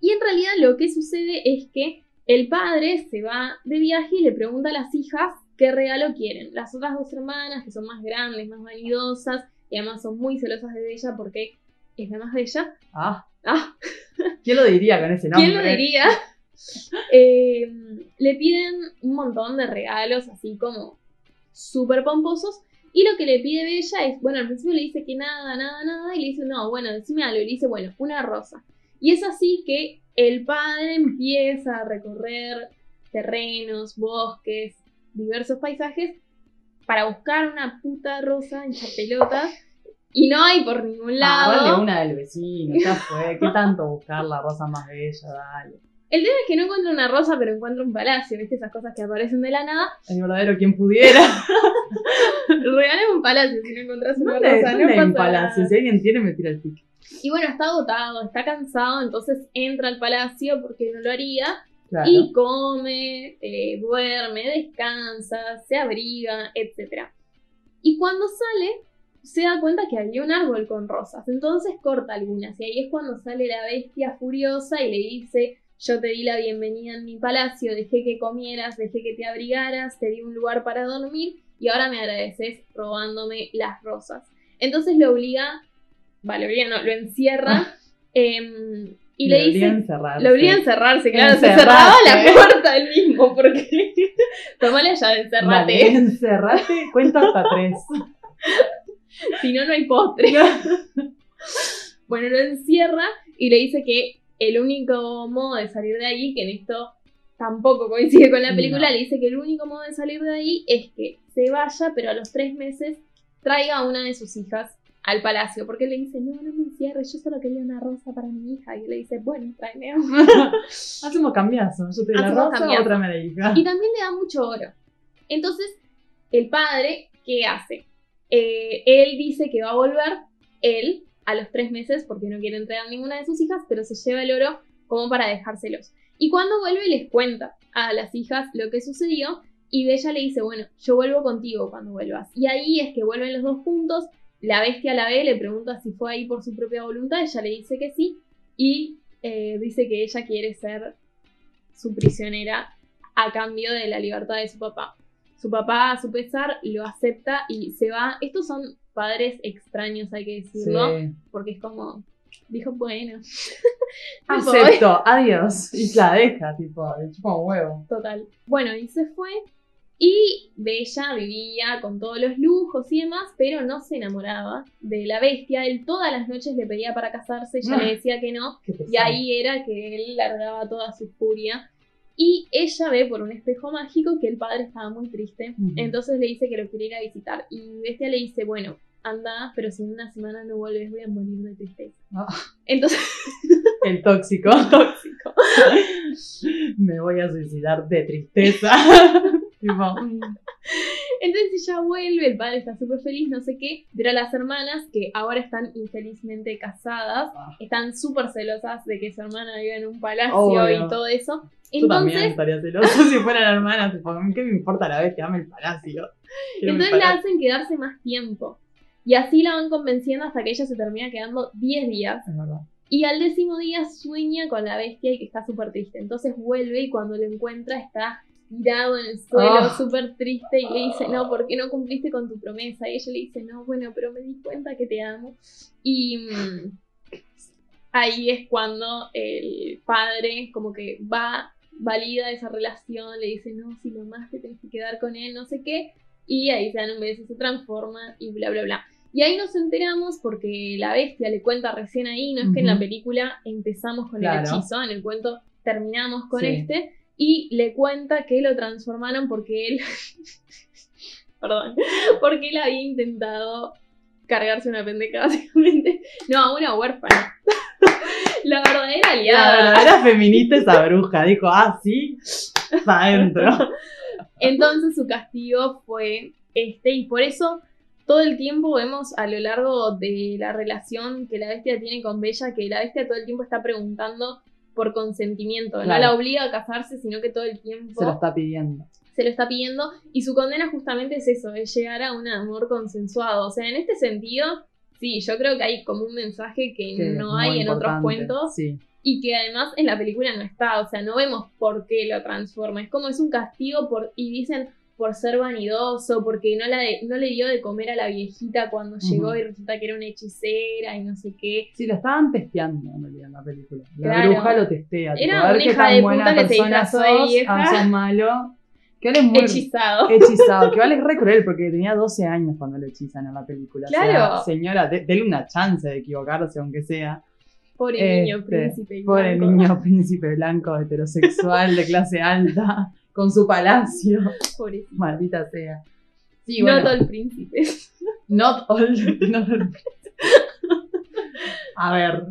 Y en realidad lo que sucede es que el padre se va de viaje y le pregunta a las hijas qué regalo quieren. Las otras dos hermanas, que son más grandes, más vanidosas, y además son muy celosas de Bella porque es la más bella. Ah, Ah, ¿quién lo diría con ese nombre? ¿Quién lo diría? Eh, le piden un montón de regalos así como súper pomposos. Y lo que le pide Bella es, bueno, al principio le dice que nada, nada, nada. Y le dice, no, bueno, decime algo. Y le dice, bueno, una rosa. Y es así que el padre empieza a recorrer terrenos, bosques, diversos paisajes para buscar una puta rosa en pelota. Y no hay por ningún Ah, lado. dale una del vecino, ya fue. ¿Qué tanto buscar la rosa más bella? Dale. El tema es que no encuentra una rosa, pero encuentra un palacio, ¿viste? Esas cosas que aparecen de la nada. El verdadero quien pudiera. Regalame un palacio si no encontrás una ¿Dónde, rosa, no hay un pasa palacio? nada. Si alguien tiene, me tira el pique. Y bueno, está agotado, está cansado, entonces entra al palacio porque no lo haría. Claro. Y come, eh, duerme, descansa, se abriga, etc. Y cuando sale, se da cuenta que había un árbol con rosas. Entonces corta algunas. Y ahí es cuando sale la bestia furiosa y le dice: Yo te di la bienvenida en mi palacio, dejé que comieras, dejé que te abrigaras, te di un lugar para dormir y ahora me agradeces robándome las rosas. Entonces lo obliga, va, lo obliga, no, lo encierra. em, y le, Lo obliga a dice lo obliga a encerrarse, claro, se cerraba la puerta él mismo, porque tomá la llave, encerrate, encerrate, cuento hasta tres. si no, no hay postre. bueno, lo encierra y le dice que el único modo de salir de ahí, que en esto tampoco coincide con la película, No. le dice que el único modo de salir de ahí es que se vaya, pero a los tres meses traiga a una de sus hijas al palacio, porque él le dice, no, no me encierres, yo solo quería una rosa para mi hija, y él le dice, bueno, tráeme. Hacemos cambiazo. Yo te la Hacemos rosa, cambiazo. otra me la hija. Y también le da mucho oro. Entonces, el padre, ¿qué hace? Eh, él dice que va a volver, él, a los tres meses, porque no quiere entregar ninguna de sus hijas, pero se lleva el oro como para dejárselos. Y cuando vuelve les cuenta a las hijas lo que sucedió y Bella le dice, bueno, yo vuelvo contigo cuando vuelvas. Y ahí es que vuelven los dos juntos, la bestia la ve, le pregunta si fue ahí por su propia voluntad, ella le dice que sí y eh, dice que ella quiere ser su prisionera a cambio de la libertad de su papá. Su papá, a su pesar, lo acepta y se va. Estos son padres extraños, hay que decirlo, Sí. porque es como, dijo, bueno. Acepto, adiós. Y la deja, tipo, le chupa un huevo. Total. Bueno, y se fue. Y Bella vivía con todos los lujos y demás, pero no se enamoraba de la bestia. Él todas las noches le pedía para casarse, ella Ah. le decía que no. Y ahí era que él largaba toda su furia. Y ella ve por un espejo mágico que el padre estaba muy triste. Entonces le dice que lo quiere ir a visitar. Y Bestia le dice, bueno, anda, pero si en una semana no vuelves voy a morir de tristeza. Ah. Entonces, El tóxico. tóxico. Me voy a suicidar de tristeza. Entonces ella vuelve, el padre está súper feliz, no sé qué, pero las hermanas, que ahora están infelizmente casadas, Ah. están súper celosas de que su hermana vive en un palacio Obvio. y todo eso. yo también Entonces, estaría celoso si fueran hermanas. Tipo, ¿qué me importa la vez que ame el palacio? Quiero mi entonces la palacio. hacen quedarse más tiempo. Y así la van convenciendo hasta que ella se termina quedando 10 días. Es verdad. Y al décimo día sueña con la bestia y que está súper triste. Entonces vuelve y cuando lo encuentra está tirado en el suelo, Ah. súper triste, y le dice, no, ¿por qué no cumpliste con tu promesa? Y ella le dice, no, bueno, pero me di cuenta que te amo. Y mm, ahí es cuando el padre como que va, valida esa relación, le dice, no, si lo más te tenés que quedar con él, no sé qué. Y ahí se dan un beso, se transforma y bla, bla, bla. Y ahí nos enteramos porque la bestia le cuenta recién ahí, no es que en la película empezamos con Claro. el hechizo, en el cuento terminamos con Sí. este, y le cuenta que lo transformaron porque él, perdón, porque él había intentado cargarse una pendeja, básicamente, no, a una huérfana. la verdadera La aliada. verdadera feminista esa bruja. Dijo, ah, sí, está adentro. Entonces su castigo fue este y por eso todo el tiempo vemos a lo largo de la relación que la bestia tiene con Bella que la bestia todo el tiempo está preguntando por consentimiento. No la obliga a casarse, sino que todo el tiempo Se lo está pidiendo. se lo está pidiendo y su condena justamente es eso, es llegar a un amor consensuado. O sea, en este sentido, sí, yo creo que hay como un mensaje que, Que no hay en otros cuentos Sí. y que además en la película no está, o sea, no vemos por qué lo transforma, es como es un castigo por y dicen por ser vanidoso, porque no, la de- no le dio de comer a la viejita cuando llegó y resulta que era una hechicera y no sé qué. Sí, lo estaban testeando en realidad en la película. La Claro. bruja lo testea. tipo, Era una hija de puta que se persona disfrazó de vieja. ah, malo. Que es muy Hechizado. hechizado. Que vale es re cruel porque tenía 12 años cuando lo hechizan en la película. O sea, Claro. señora, de- dele una chance de equivocarse, aunque sea. Pobre niño, Este, príncipe. y Pobre blanco. niño príncipe blanco, heterosexual, de clase alta, con su palacio. Pobrecito. Maldita sea. Sí, No bueno, todo el príncipe. not all, not all- A ver,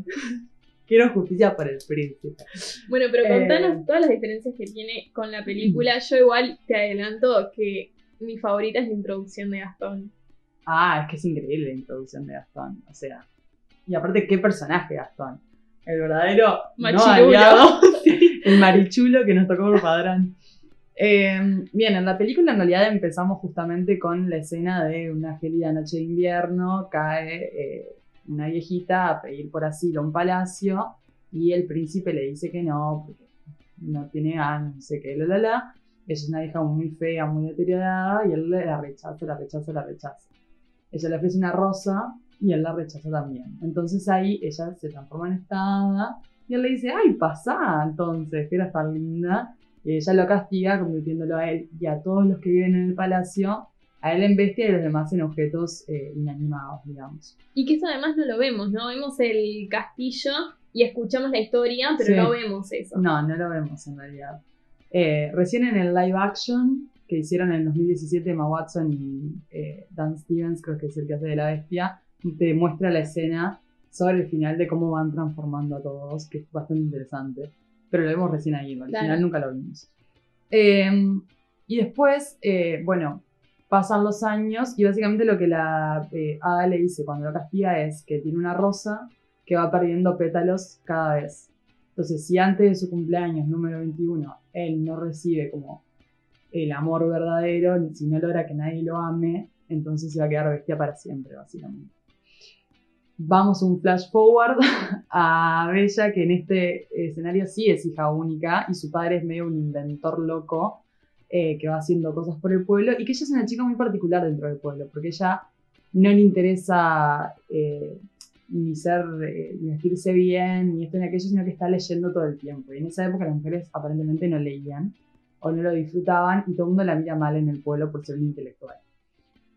quiero justicia por el príncipe. Bueno, pero contanos Eh. todas las diferencias que tiene con la película. Yo igual te adelanto que mi favorita es la introducción de Gastón. Ah, es que es increíble la introducción de Gastón. O sea, y aparte, ¿qué personaje Gastón? El verdadero no Machirulo. aliado, el marichulo que nos tocó por padrón. Eh, bien, en la película en realidad empezamos justamente con la escena de una gélida noche de invierno, cae eh, una viejita a pedir por asilo a un palacio y el príncipe le dice que no, porque no tiene ganas, no sé qué, la la la. Es una hija muy fea, muy deteriorada y él la rechaza, la rechaza, la rechaza. Ella le ofrece una rosa y él la rechaza también. Entonces ahí ella se transforma en esta y él le dice, ay, pasá entonces, que eras tan linda. Y ella lo castiga convirtiéndolo a él y a todos los que viven en el palacio, a él en bestia y a los demás en objetos eh, inanimados, digamos. Y que eso además no lo vemos, ¿no? Vemos el castillo y escuchamos la historia, pero Sí. no vemos eso. No, no lo vemos en realidad. Eh, recién en el live action que hicieron en 2017 Emma Watson y eh, Dan Stevens, creo que es el que hace de la bestia, te muestra la escena sobre el final de cómo van transformando a todos, que es bastante interesante. Pero lo vemos recién ahí, al Claro. final nunca lo vimos. Eh, y después, eh, bueno, pasan los años y básicamente lo que la eh, hada le dice cuando lo castiga es que tiene una rosa que va perdiendo pétalos cada vez. Entonces, si antes de su cumpleaños número 21 él no recibe como el amor verdadero, si no logra que nadie lo ame, entonces se va a quedar bestia para siempre, básicamente. Vamos un flash forward a Bella, que en este escenario sí es hija única y su padre es medio un inventor loco eh, que va haciendo cosas por el pueblo y que ella es una chica muy particular dentro del pueblo, porque ella no le interesa eh, ni ser, eh, ni vestirse bien, ni esto ni aquello, sino que está leyendo todo el tiempo. Y en esa época las mujeres aparentemente no leían o no lo disfrutaban y todo el mundo la mira mal en el pueblo por ser un intelectual.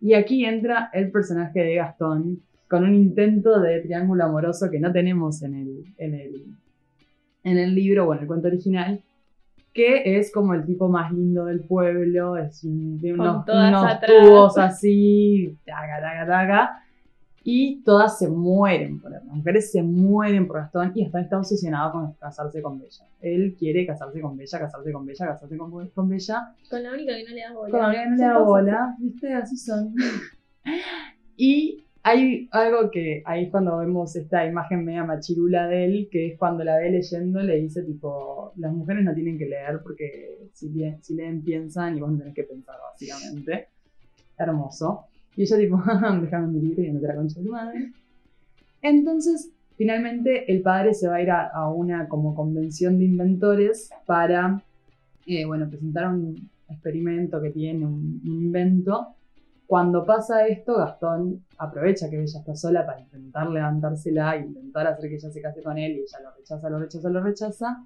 Y aquí entra el personaje de Gastón con un intento de triángulo amoroso que no tenemos en el, en el, en el libro o en el cuento original, que es como el tipo más lindo del pueblo, es un- de unos, unos tubos así, taca, taca, taca. Y todas se mueren por él. Las mujeres se mueren por Gastón y Gastón está obsesionado con casarse con Bella. Él quiere casarse con Bella, casarse con Bella, casarse con, con Bella. Con la única que no le da bola. Con la que no le da bola, ¿viste? Así son. y hay algo que ahí cuando vemos esta imagen media machirula de él, que es cuando la ve leyendo, le dice tipo, las mujeres no tienen que leer porque si, leen- piensan y vos no tenés que pensar, básicamente. Hermoso. Y ella tipo, déjame mi libro y no la concha de tu madre. Entonces, finalmente el padre se va a ir a, una como convención de inventores para, eh, bueno, presentar un experimento que tiene, un invento. Cuando pasa esto, Gastón aprovecha que ella está sola para intentar levantársela intentar hacer que ella se case con él y ella lo rechaza, lo rechaza, lo rechaza.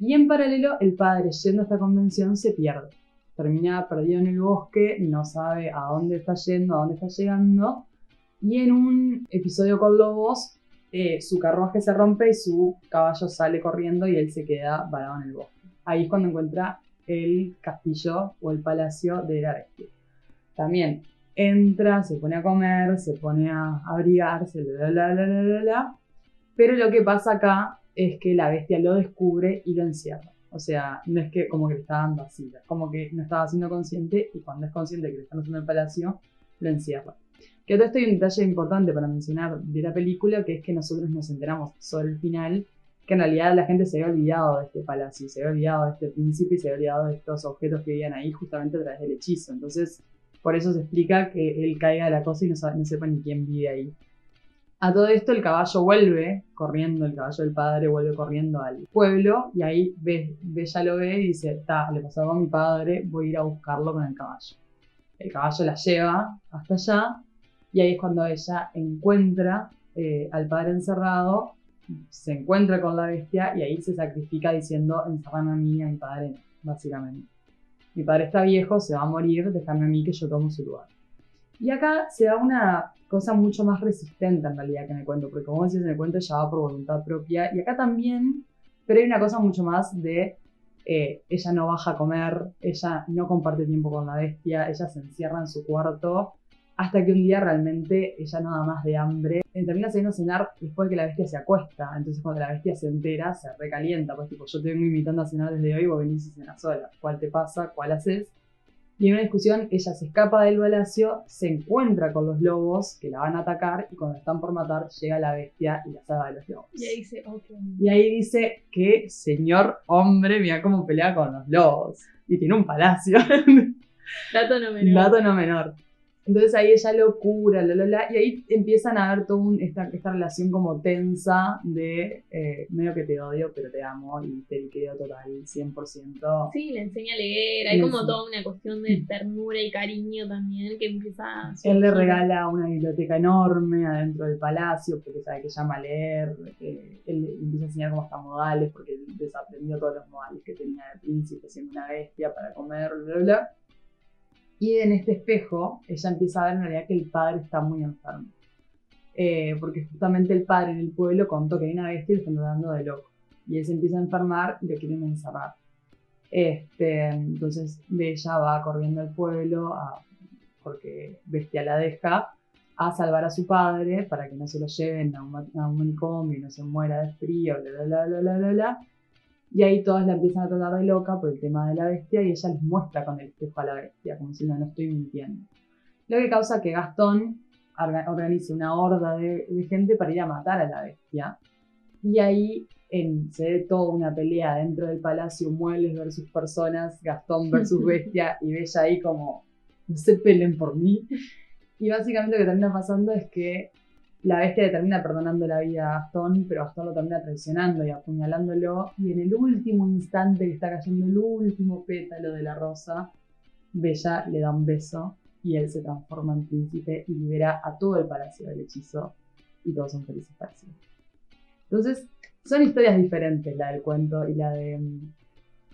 Y en paralelo, el padre, yendo a esta convención, se pierde. Termina perdido en el bosque, no sabe a dónde está yendo, a dónde está llegando. Y en un episodio con lobos, eh, su carruaje se rompe y su caballo sale corriendo y él se queda varado en el bosque. Ahí es cuando encuentra el castillo o el palacio de bestia. También entra, se pone a comer, se pone a abrigarse, bla, bla, bla, bla, bla, bla. Pero lo que pasa acá es que la bestia lo descubre y lo encierra. O sea, no es que como que le está dando así, como que no estaba siendo consciente y cuando es consciente que le están haciendo el palacio, lo encierra. Que todo esto hay un detalle importante para mencionar de la película, que es que nosotros nos enteramos sobre el final, que en realidad la gente se había olvidado de este palacio, se había olvidado de este príncipe y se había olvidado de estos objetos que vivían ahí justamente a través del hechizo. Entonces, por eso se explica que él caiga de la cosa y no, sabe- no sepa ni quién vive ahí. A todo esto el caballo vuelve corriendo, el caballo del padre vuelve corriendo al pueblo y ahí Be- Bella lo ve y dice, ta, le pasó algo a mi padre, voy a ir a buscarlo con el caballo. El caballo la lleva hasta allá y ahí es cuando ella encuentra eh, al padre encerrado, se encuentra con la bestia y ahí se sacrifica diciendo, encerrame a mí a mi padre, no", básicamente. Mi padre está viejo, se va a morir, déjame a mí que yo tomo su lugar. Y acá se da una cosa mucho más resistente en realidad que en el cuento, porque como decías en el cuento ella va por voluntad propia, y acá también, pero hay una cosa mucho más de eh, ella no baja a comer, ella no comparte tiempo con la bestia, ella se encierra en su cuarto, hasta que un día realmente ella no da más de hambre, eh, termina saliendo a cenar después de que la bestia se acuesta, entonces cuando la bestia se entera, se recalienta, pues tipo, yo te vengo invitando a cenar desde hoy, vos venís y cenas sola, ¿cuál te pasa? ¿Cuál haces? Y en una discusión ella se escapa del palacio, se encuentra con los lobos que la van a atacar y cuando están por matar llega la bestia y la saga de los lobos. Y ahí dice, ok. Y ahí dice que señor hombre, mira cómo pelea con los lobos. Y tiene un palacio. Dato no menor. Dato no menor. Entonces ahí ella lo cura, la, la, la, y ahí empiezan a ver toda un- esta, esta relación como tensa de eh, medio que te odio, pero te amo y te liqueo total, 100%. Sí, le enseña a leer, hay como toda una cuestión de ternura y cariño también que empieza a Él le surgir. regala una biblioteca enorme adentro del palacio porque sabe que llama a leer. eh, él empieza a enseñar como hasta modales porque desaprendió todos los modales que tenía de príncipe siendo una bestia para comer, bla, bla, bla. Y en este espejo ella empieza a ver en realidad que el padre está muy enfermo. Eh, porque justamente el padre en el pueblo contó que hay una bestia y le están tratando de loco. Y él se empieza a enfermar y lo quieren encerrar. Este, entonces ella va corriendo al pueblo a- porque Bestia la deja a salvar a su padre para que no se lo lleven a un, a un manicomio y no se muera de frío, bla, bla, bla, bla, bla, bla. Y ahí todas la empiezan a tratar de loca por el tema de la bestia y ella les muestra con el espejo a la bestia, como diciendo no estoy mintiendo. Lo que causa que Gastón orga- organice una horda de, de gente para ir a matar a la bestia. Y ahí en- se ve toda una pelea dentro del palacio, muebles versus personas, Gastón versus bestia, y Bella ahí como, no se peleen por mí. Y básicamente lo que termina pasando es que la bestia le termina perdonando la vida a Gastón, pero Gastón lo termina traicionando y apuñalándolo. Y en el último instante que está cayendo el último pétalo de la rosa, Bella le da un beso y él se transforma en príncipe y libera a todo el palacio del hechizo y todos son felices para siempre. Entonces, son historias diferentes la del cuento y la de mm,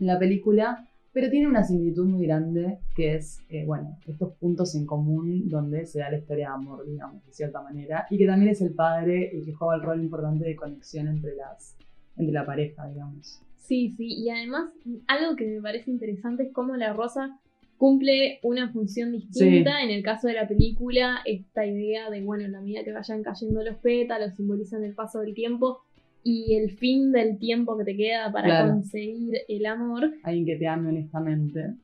la película, pero tiene una similitud muy grande que es, eh, bueno, estos puntos en común donde se da la historia de amor, digamos, de cierta manera, y que también es el padre el que juega el rol importante de conexión entre las entre la pareja, digamos. Sí, sí, y además algo que me parece interesante es cómo la rosa cumple una función distinta. En el caso de la película, esta idea de, bueno, en la medida que vayan cayendo los pétalos, simbolizan el paso del tiempo y el fin del tiempo que te queda para Claro. conseguir el amor. Alguien que te ame honestamente.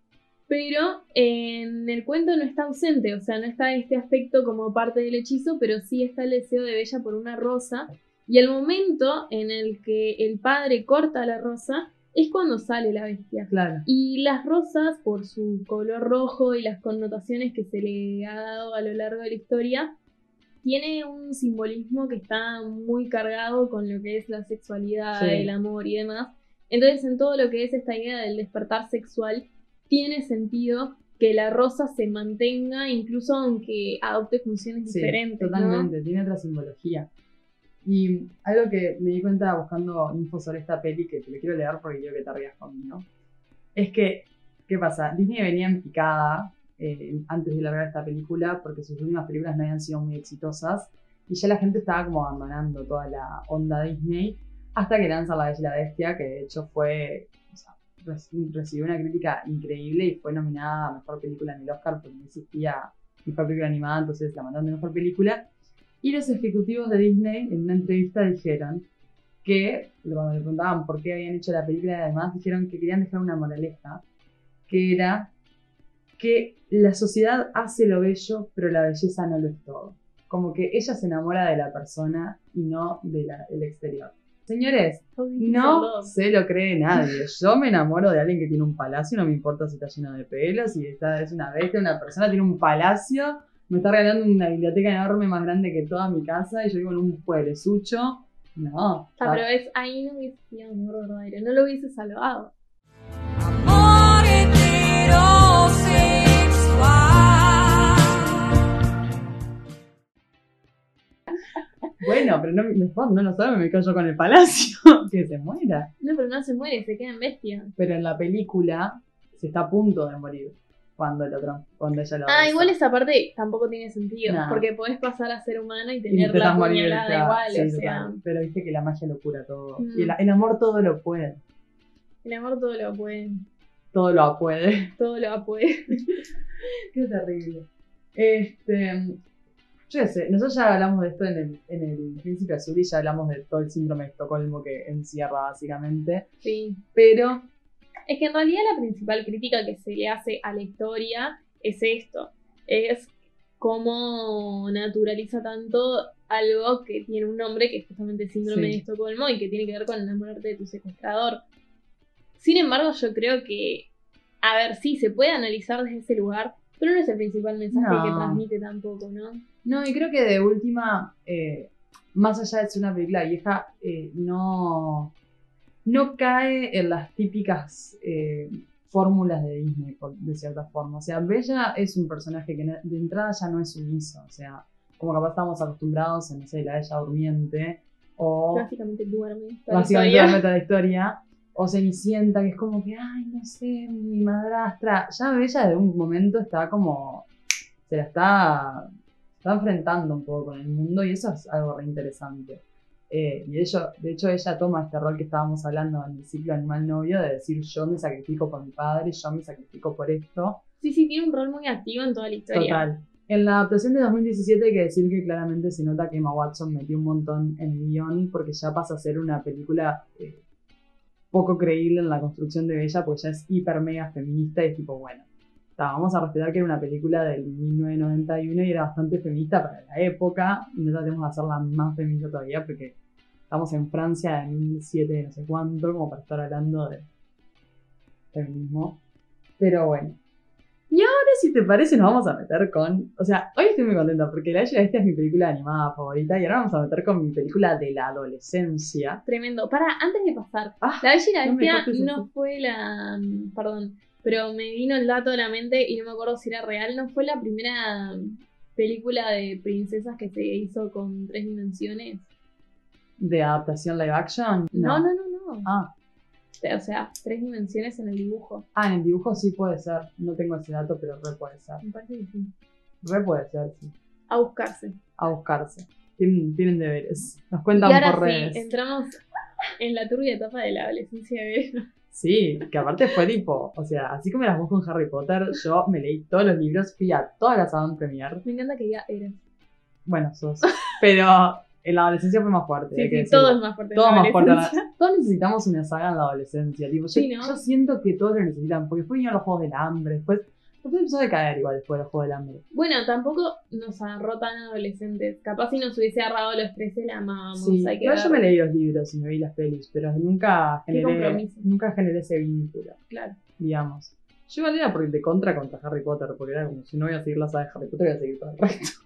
Pero en el cuento no está ausente, o sea, no está este aspecto como parte del hechizo, pero sí está el deseo de Bella por una rosa. Y el momento en el que el padre corta la rosa es cuando sale la bestia. Claro. Y las rosas, por su color rojo y las connotaciones que se le ha dado a lo largo de la historia, tiene un simbolismo que está muy cargado con lo que es la sexualidad, Sí. el amor y demás. Entonces, en todo lo que es esta idea del despertar sexual, tiene sentido que la rosa se mantenga, incluso aunque adopte funciones Sí, diferentes. ¿no? totalmente, tiene otra simbología. Y algo que me di cuenta buscando info sobre esta peli, que te lo quiero leer porque quiero que te rías conmigo, es que, ¿qué pasa? Disney venía en picada eh, antes de largar esta película porque sus últimas películas no habían sido muy exitosas y ya la gente estaba como abandonando toda la onda Disney hasta que lanza La Bella y la Bestia, que de hecho fue, o sea, reci- recibió una crítica increíble y fue nominada a Mejor Película en el Oscar porque no existía Mejor Película Animada, entonces la mandaron de Mejor Película. Y los ejecutivos de Disney en una entrevista dijeron que, cuando le preguntaban por qué habían hecho la película y además, dijeron que querían dejar una moraleja, que era que la sociedad hace lo bello, pero la belleza no lo es todo. Como que ella se enamora de la persona y no del exterior. Señores, no se lo cree nadie. Yo me enamoro de alguien que tiene un palacio, no me importa si está lleno de pelos, si está, es una bestia, una persona tiene un palacio, me está regalando una biblioteca enorme más grande que toda mi casa y yo vivo en un pueblesucho. No. Ah, pero es, ahí no hubiese sido amor verdadero, no lo hubiese salvado. Bueno, pero no, mejor no lo sabe, me callo con el palacio. que se muera. No, pero no se muere, se queda en bestia. Pero en la película se está a punto de morir cuando, el otro, cuando ella lo Ah, besa. igual esa parte tampoco tiene sentido, porque podés pasar a ser humana y Y tener te la puñalada igual, Sí, o sea, total. Pero viste que la magia lo cura todo. Mm. Y el, el amor todo lo puede. el amor todo lo puede, Todo lo puede. todo lo puede. Qué terrible. Este. Yo qué sé, nosotros ya hablamos de esto en el, en el Príncipe Azul y ya hablamos de todo el síndrome de Estocolmo que encierra básicamente. Sí. Pero Es que en realidad la principal crítica que se le hace a la historia es esto, es cómo naturaliza tanto algo que tiene un nombre que es justamente síndrome Sí. de Estocolmo y que tiene que ver con enamorarte de tu secuestrador. Sin embargo, yo creo que, a ver, sí, se puede analizar desde ese lugar, pero no es el principal mensaje No. que transmite tampoco, ¿no? No, y creo que de última, eh, más allá de ser una película vieja, eh, no, no cae en las típicas eh, fórmulas de Disney, por- de cierta forma. O sea, Bella es un personaje que de entrada ya no es sumiso. O sea, como capaz estamos acostumbrados en, no sé, la Bella Durmiente, o Básicamente duerme. toda básicamente historia. la meta de la historia, o Cenicienta, que es como que, ay, no sé, mi madrastra. Ya Bella de un momento está como, se la está, está enfrentando un poco con el mundo y eso es algo re interesante. Eh, y hecho, de hecho ella toma este rol que estábamos hablando en el ciclo Animal Novio, de decir yo me sacrifico por mi padre, yo me sacrifico por esto. Sí, sí, tiene un rol muy activo en toda la historia. Total. En la adaptación de 2017 hay que decir que claramente se nota que Emma Watson metió un montón en el guion porque ya pasa a ser una película eh, poco creíble en la construcción de Bella porque ya es hiper mega feminista y es tipo, bueno, ta, vamos a respetar que era una película del 1991 y era bastante feminista para la época y no tratemos de hacerla más feminista todavía porque estamos en Francia de 2007 no sé cuánto como para estar hablando de feminismo. Pero bueno. Y ahora, si te parece, nos vamos a meter con. O sea, hoy estoy muy contenta porque La Bella y la Bestia es mi película animada favorita y ahora vamos a meter con mi película de la adolescencia. Tremendo. Para, antes de pasar, Ah, La Bella y la no Bestia no así. fue la. mm, Perdón, pero me vino el dato a la mente y no me acuerdo si era real. No fue la primera película de princesas que se hizo con tres dimensiones. ¿De adaptación live action? No, no, no, no. Ah, O sea, tres dimensiones en el dibujo. ah, en el dibujo sí puede ser. No tengo ese dato, pero re puede ser. Me parece que sí. Re puede ser, sí. A buscarse. A buscarse. Tienen, tienen deberes. Nos Y cuentan ahora por sí, redes. entramos en la turbia etapa de la adolescencia de Bella. Sí, que aparte fue tipo, o sea, así como las vos con Harry Potter, yo me leí todos los libros, fui a todas las Avant Premier. Me encanta que ya eres. Bueno, sos. Pero en la adolescencia fue más fuerte. hay Sí, que sí, decirlo. todo es más fuerte. en Todo la más fuerte. adolescencia. Todos necesitamos una saga en la adolescencia. Tipo, yo, Sí, ¿no? yo siento que todos lo necesitan, porque después vinieron los Juegos del Hambre, después, después empezó a decaer igual después de los Juegos del Hambre. Bueno, tampoco nos agarró tan adolescentes. Capaz si nos hubiese agarrado a los 13 la amábamos. Sí, hay que igual ver. yo me leí los libros y me vi las pelis, pero nunca generé, nunca generé ese vínculo. Claro. digamos. Yo igual era por- de contra contra Harry Potter, porque era como si no voy a seguir la saga de Harry Potter, voy a seguir todo el resto.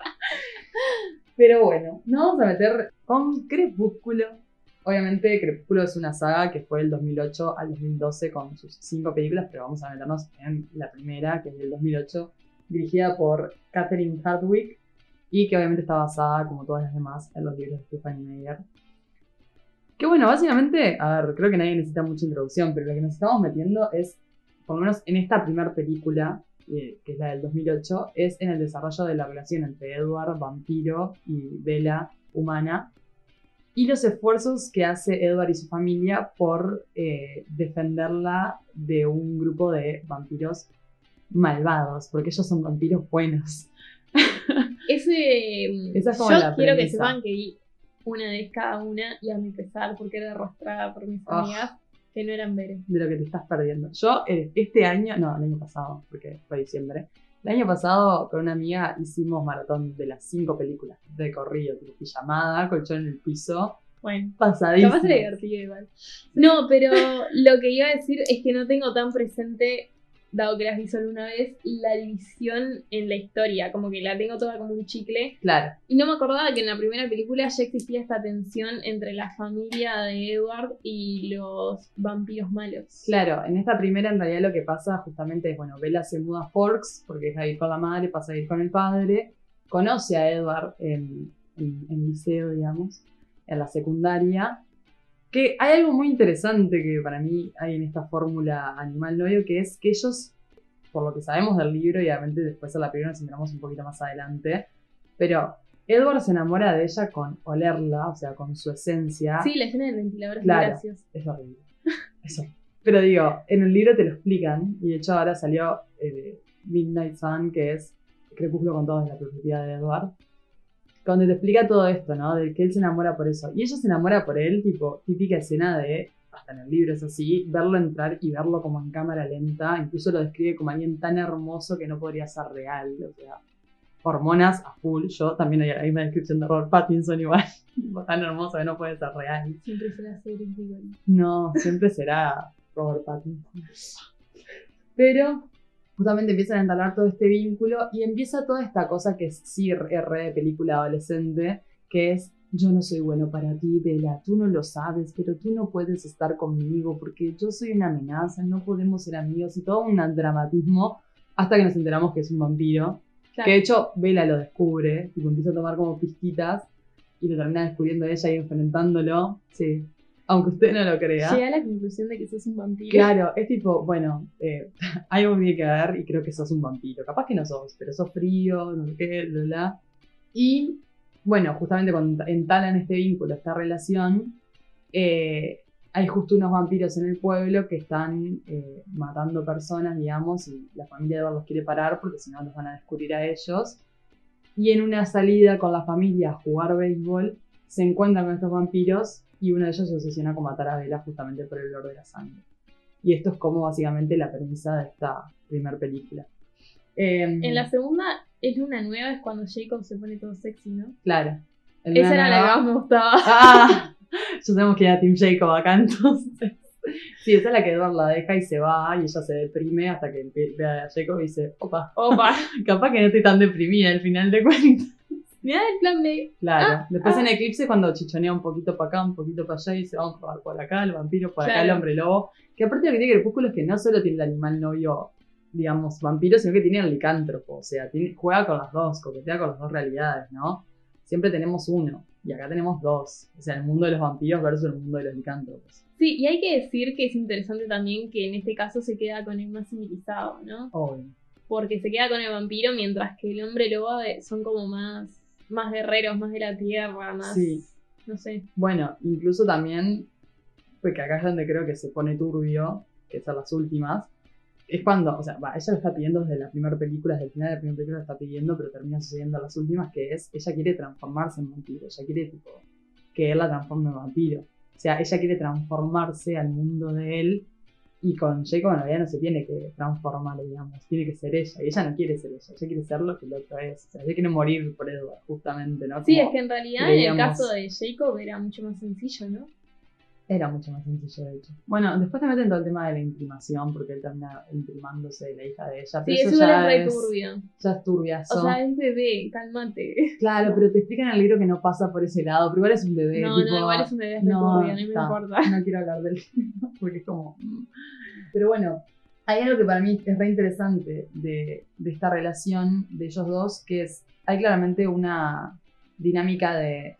Pero bueno, nos vamos a meter con Crepúsculo. Obviamente Crepúsculo es una saga que fue del 2008 al 2012 con sus cinco películas, pero vamos a meternos en la primera, que es del 2008, dirigida por Catherine Hardwick y que obviamente está basada, como todas las demás, en los libros de Stephanie Meyer. Que bueno, básicamente, a ver, creo que nadie necesita mucha introducción, pero lo que nos estamos metiendo es, por lo menos en esta primera película, eh, que es la del 2008, es en el desarrollo de la relación entre Edward, vampiro, y Bella, humana, y los esfuerzos que hace Edward y su familia por eh, defenderla de un grupo de vampiros malvados, porque ellos son vampiros buenos. Ese. Esa es como yo la quiero que sepan que vi una vez cada una y a mi pesar, porque era arrastrada por mis Ah. amigas que no eran veres. de lo que te estás perdiendo. Yo eh, este año, no, el año pasado, porque fue diciembre, el año pasado con una amiga hicimos maratón de las cinco películas de corrido, tipo pijamada, colchón en el piso, Bueno. pasadísimo. Capaz divertido igual. No, pero lo que iba a decir es que no tengo tan presente, dado que las vi solo una vez, la división en la historia. Como que la tengo toda como un chicle. Claro, Y no me acordaba que en la primera película ya existía esta tensión entre la familia de Edward y los vampiros malos. claro, en esta primera en realidad lo que pasa justamente es, bueno, Bella se muda a Forks porque deja de ir con la madre, pasa a ir con el padre, conoce a Edward en, en, en liceo, digamos, en la secundaria, que hay algo muy interesante que para mí hay en esta fórmula animal novio, que es que ellos, por lo que sabemos del libro, y obviamente después a la película nos enteramos un poquito más adelante, pero Edward se enamora de ella con olerla, o sea, con su esencia. Sí, la escena del ventilador es Claro. graciosa. Es horrible. Eso. Pero digo, en el libro te lo explican, y de hecho ahora salió eh, Midnight Sun, que es Crepúsculo con todo desde la perspectiva de Edward, donde te explica todo esto, ¿no? De que él se enamora por eso. Y ella se enamora por él, tipo, típica escena de, hasta en el libro es así, verlo entrar y verlo como en cámara lenta, incluso lo describe como alguien tan hermoso que no podría ser real, o sea, hormonas a full. Yo también hay, hay una descripción de Robert Pattinson igual, tan hermoso que no puede ser real. Siempre se la hace Eric igual. No, siempre será Robert Pattinson. Pero justamente empiezan a entablar todo este vínculo y empieza toda esta cosa que es sí R de película adolescente, que es yo no soy bueno para ti, Bella, tú no lo sabes, pero tú no puedes estar conmigo porque yo soy una amenaza, no podemos ser amigos y todo un dramatismo hasta que nos enteramos que es un vampiro. Claro. Que de hecho Bella lo descubre, tipo empieza a tomar como pizquitas y lo termina descubriendo ella y enfrentándolo. Sí. Aunque usted no lo crea. Llega a la conclusión de que sos un vampiro. Claro, es tipo, bueno, eh, hay algo tiene que ver y creo que sos un vampiro. Capaz que no sos, pero sos frío, no sé qué, bla, bla. Y bueno, justamente cuando entalan este vínculo, esta relación, eh, hay justo unos vampiros en el pueblo que están eh, matando personas, digamos, y la familia de Edward los quiere parar porque si no los van a descubrir a ellos. Y en una salida con la familia a jugar béisbol, se encuentran con estos vampiros y uno de ellos se obsesiona con matar a Bella justamente por el olor de la sangre. Y esto es como básicamente la premisa de esta primera película. Em, En la segunda es luna nueva, es cuando Jacob se pone todo sexy, ¿no? Claro. Esa una era la que más me gustaba. ¡Ah! Ya sabemos que era Team Jacob acá entonces. Sí, esa es la que Edward la deja y se va y ella se deprime hasta que ve a Jacob y dice, opa, Opa, capaz que no estoy tan deprimida al final de cuentas. Mirá el plan B. Claro. Ah, Después ah. en Eclipse cuando chichonea un poquito para acá, un poquito para allá y dice, vamos a probar por acá, el vampiro, por acá el hombre lobo. Que aparte lo que tiene Crepúsculo es que no solo tiene el animal novio, digamos, vampiro, sino que tiene el licántropo. O sea, tiene, juega con las dos, coquetea con las dos realidades, ¿no? Siempre tenemos uno. Y acá tenemos dos. O sea, el mundo de los vampiros versus el mundo de los licántropos. Sí, y hay que decir que es interesante también que en este caso se queda con el más civilizado, ¿no? Obvio. Porque se queda con el vampiro mientras que el hombre lobo eh, son como más, más guerreros, más de la tierra, más... Sí. No sé. Bueno, incluso también porque acá es donde creo que se pone turbio, que son las últimas, es cuando, o sea, va, ella lo está pidiendo desde la primera película, desde el final de la primera película lo está pidiendo, pero termina sucediendo en las últimas, que es, ella quiere transformarse en vampiro, ella quiere, tipo, que él la transforme en vampiro. O sea, ella quiere transformarse al mundo de él, y con Jacob en realidad no se tiene que transformar, digamos, tiene que ser ella, y ella no quiere ser ella, ella quiere ser lo que el otro es, o sea, ella quiere morir por Edward, justamente, ¿no? Sí, es que en realidad en el caso de Jacob era mucho más sencillo, ¿no? Era mucho más sencillo, de hecho. Bueno, después te meten todo el tema de la imprimación, porque él termina imprimándose de la hija de ella. Sí, Pero eso eso igual ya es re es, turbio. ya es turbiazo. O sea, es bebé, cálmate. claro, pero te explican en el libro que no pasa por ese lado, pero igual es un bebé. No, tipo, no, igual es un bebé es no, turbio, no me importa. No quiero hablar del libro, porque es como... Pero bueno, hay algo que para mí es re interesante de, de esta relación de ellos dos, que es, hay claramente una dinámica de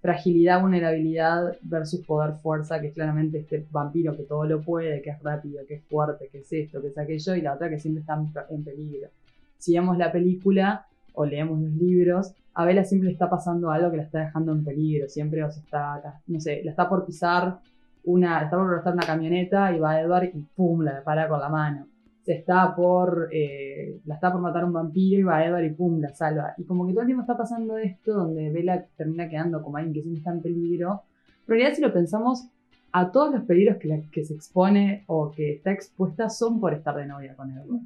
fragilidad, vulnerabilidad versus poder, fuerza, que es claramente este vampiro que todo lo puede, que es rápido, que es fuerte, que es esto, que es aquello, y la otra que siempre está en pe- en peligro. Si vemos la película o leemos los libros, a Bella siempre está pasando algo que la está dejando en peligro, siempre os está, no sé, la está por pisar una, está por una camioneta y va Edward y pum, la para con la mano. Se está por, eh, la está por matar un vampiro y va Edward y pum, la salva. Y como que todo el tiempo está pasando esto donde Bella termina quedando como alguien que siempre está en peligro. Pero en realidad si lo pensamos, a todos los peligros que, la- que se expone o que está expuesta son por estar de novia con Edward.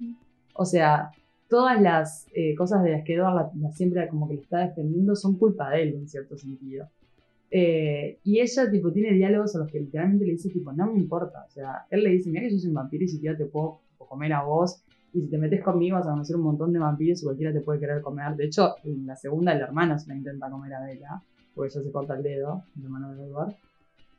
O sea, todas las eh, cosas de las que Edward la, la siempre como que le está defendiendo son culpa de él en cierto sentido. Eh, y ella tipo tiene diálogos a los que literalmente le dice tipo, no me importa. O sea, él le dice, mira que yo soy un vampiro y si siquiera te puedo comer a vos. Y si te metes conmigo vas a conocer un montón de vampiros y cualquiera te puede querer comer. De hecho, en la segunda el hermano se la intenta comer a Bella, porque ella se corta el dedo, el hermano de Edward.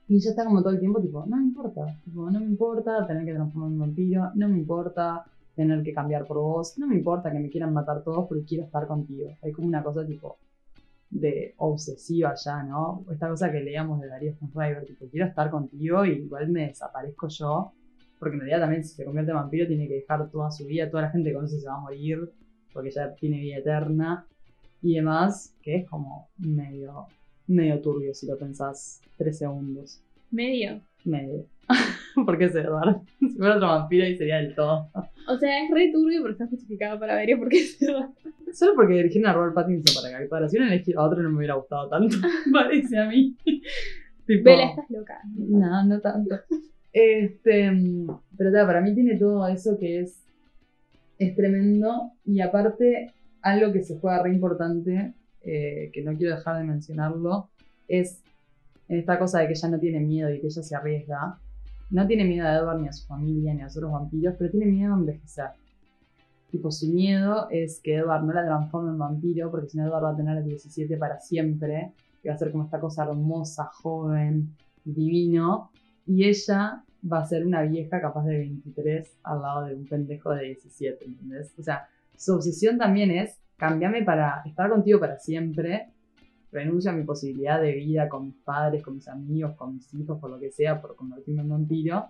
Y ella está como todo el tiempo tipo, no me importa. Tipo, no me importa tener que transformarme en vampiro, no me importa tener que cambiar por vos. No me importa que me quieran matar todos porque quiero estar contigo. Hay como una cosa tipo de obsesiva ya, ¿no? Esta cosa que leíamos de Darío Stanriver, tipo, quiero estar contigo y igual me desaparezco yo. Porque en realidad también si se convierte en vampiro tiene que dejar toda su vida, toda la gente que conoce se va a morir porque ya tiene vida eterna y demás, que es como medio, medio turbio si lo pensás tres segundos. Medio. Medio. porque es Edward. Si fuera otro vampiro ahí sería del todo. O sea, es re turbio, pero está justificado para ver porque se va. Solo porque eligieron a Robert Pattinson para que actuara. Si hubieran elegido a otro no me hubiera gustado tanto, parece a mí. Tipo, Vela, estás loca. No, no tanto. Este, mm, pero ta, para mí tiene todo eso que es, es tremendo. Y aparte, algo que se juega re importante, eh, que no quiero dejar de mencionarlo, es en esta cosa de que ella no tiene miedo y que ella se arriesga. No tiene miedo a Edward ni a su familia ni a los otros vampiros, pero tiene miedo a envejecer. Tipo, su miedo es que Edward no la transforme en vampiro, porque si no Edward va a tener 17 para siempre, y va a ser como esta cosa hermosa, joven, divino, y ella va a ser una vieja capaz de 23 al lado de un pendejo de 17, ¿entendés? O sea, su obsesión también es cambiarme para estar contigo para siempre, renuncio a mi posibilidad de vida con mis padres, con mis amigos, con mis hijos, por lo que sea, por convertirme en vampiro,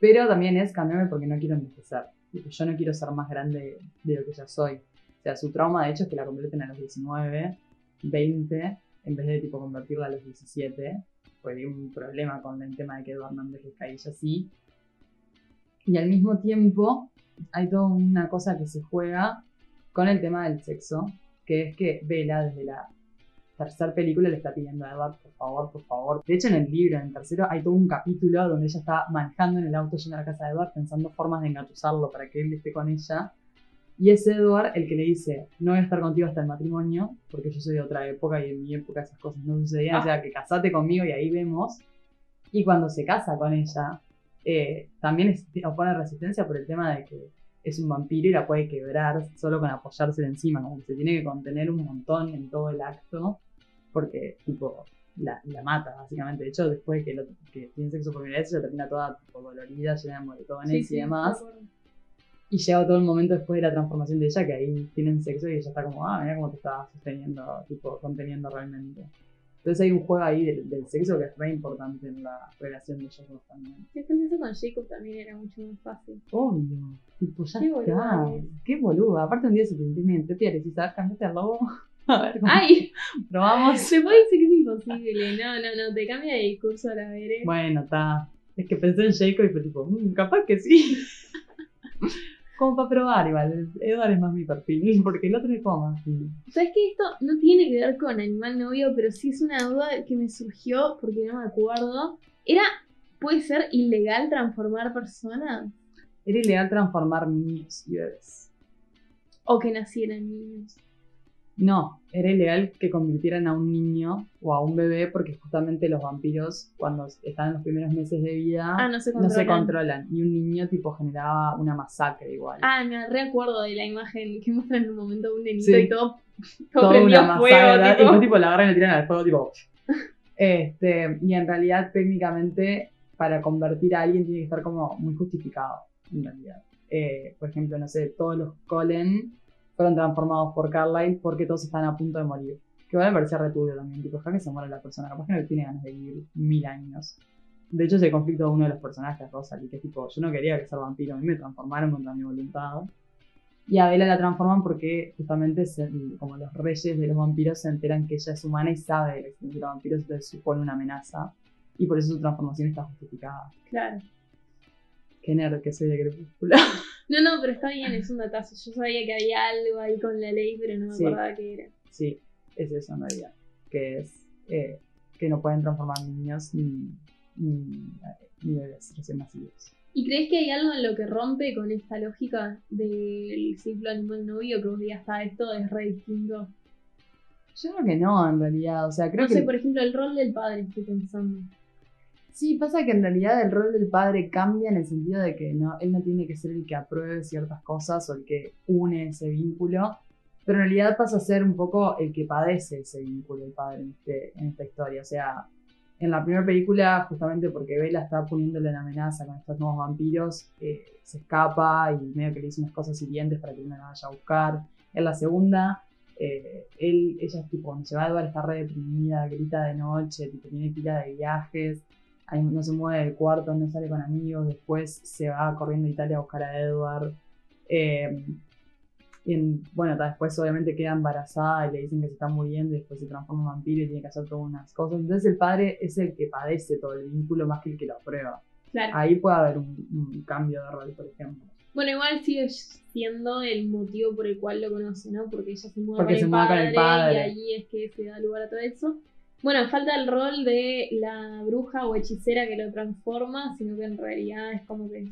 pero también es cambiarme porque no quiero envejecer. Tipo, Yo no quiero ser más grande de lo que ya soy. O sea, su trauma de hecho es que la convierten a los 19, 20, en vez de tipo convertirla a los 17 hay un problema con el tema de que envejezca y ella sí. Y al mismo tiempo hay toda una cosa que se juega con el tema del sexo, que es que Bella desde la tercera película le está pidiendo a Edward, por favor, por favor. De hecho, en el libro, en el tercero, hay todo un capítulo donde ella está manejando en el auto yendo a la casa de Edward pensando formas de engatusarlo para que él esté con ella. Y es Edward el que le dice, no voy a estar contigo hasta el matrimonio, porque yo soy de otra época y en mi época esas cosas no sucedían, o sea, que casate conmigo y ahí vemos. Y cuando se casa con ella, eh, también es- opone resistencia por el tema de que es un vampiro y la puede quebrar solo con apoyarse encima, como que se tiene que contener un montón en todo el acto, porque tipo la, la mata básicamente. De hecho, después de que, lo- que tiene sexo por primera vez, ella termina toda tipo, dolorida, llena de moretones y demás. Y llega todo el momento después de la transformación de ella, que ahí tienen sexo y ella está como, ah, mira cómo te está sosteniendo, tipo, conteniendo realmente. Entonces hay un juego ahí del, del sexo que es re importante en la relación de ellos dos también. Después eso con Jacob también era mucho más fácil. Obvio. Tipo, ya Qué está. boluda. Qué boluda. Aparte un día se te entiende y le decís, ¿sabes? Cambiate al lobo. A ver, ¿cómo ¡Ay! probamos. Se puede decir que es imposible. No, no, no, te cambia de discurso a la veré. Bueno, está. Es que pensé en Jacob y fue tipo, "Mm, capaz que sí. como para probar, igual. Edward es más mi perfil, porque el otro es como más. ¿Sabes que esto no tiene que ver con animal novio, pero sí es una duda que me surgió porque no me acuerdo? Era, ¿puede ser ilegal transformar personas? Era ilegal transformar niños y bebés. O que nacieran niños. No, era ilegal que convirtieran a un niño o a un bebé porque justamente los vampiros cuando están en los primeros meses de vida Ah, no se no controlan. se controlan. Y un niño tipo generaba una masacre igual. Ah, me recuerdo de la imagen que muestran en un momento un nenito Sí. y todo, todo Toda una fuego. masacre. Y tipo. después tipo la agarran y le tiran al fuego tipo... Este, y en realidad técnicamente para convertir a alguien tiene que estar como muy justificado, en realidad. Eh, por ejemplo, no sé, todos los Colen fueron transformados por Carlyle porque todos están a punto de morir. Que igual me parecía returbio también, tipo, deja que se muera la persona, capaz que no tiene ganas de vivir mil años. De hecho, es el conflicto de uno de los personajes, Rosalie, que es tipo, yo no quería que ser vampiro, a mí me transformaron contra mi voluntad. Y a Bella la transforman porque justamente se- como los reyes de los vampiros se enteran que ella es humana y sabe de la existencia de los vampiros, entonces supone una amenaza. Y por eso su transformación está justificada. Claro. Qué nerd que soy de Crepúsculo. No, no, pero está bien, es un datazo. Yo sabía que había algo ahí con la ley, pero no me Sí. acordaba qué era. sí, es eso en realidad. Que es eh, que no pueden transformar niños ni, ni, ni bebés recién nacidos. ¿Y crees que hay algo en lo que rompe con esta lógica del ciclo animal novio que vos digas, está, esto es re distinto? Yo creo que no, en realidad. O sea, creo no que. sé, por ejemplo, el rol del padre, estoy pensando. Sí, pasa que en realidad el rol del padre cambia en el sentido de que no, él no tiene que ser el que apruebe ciertas cosas o el que une ese vínculo, pero en realidad pasa a ser un poco el que padece ese vínculo, el padre en, este- en esta historia. O sea, en la primera película, justamente porque Bella está poniéndole en amenaza con estos nuevos vampiros, eh, se escapa y medio que le dice unas cosas hirientes para que no la vaya a buscar. En la segunda, eh, él, ella es tipo, cuando se va a Edward está re deprimida, grita de noche, tipo, tiene pila de viajes ahí no se mueve del cuarto, no sale con amigos, después se va corriendo a Italia a buscar a Edward. Eh, y en- bueno, después obviamente queda embarazada y le dicen que se está muriendo y después se transforma en vampiro y tiene que hacer todas unas cosas. Entonces el padre es el que padece todo el vínculo más que el que lo aprueba. Claro. Ahí puede haber un, un cambio de rol, por ejemplo. Bueno, igual sigue siendo el motivo por el cual lo conoce, ¿no? Porque ella se muda, Porque con, se el con padre, el padre. y ahí es que se da lugar a todo eso. Bueno, falta el rol de la bruja o hechicera que lo transforma, sino que en realidad es como que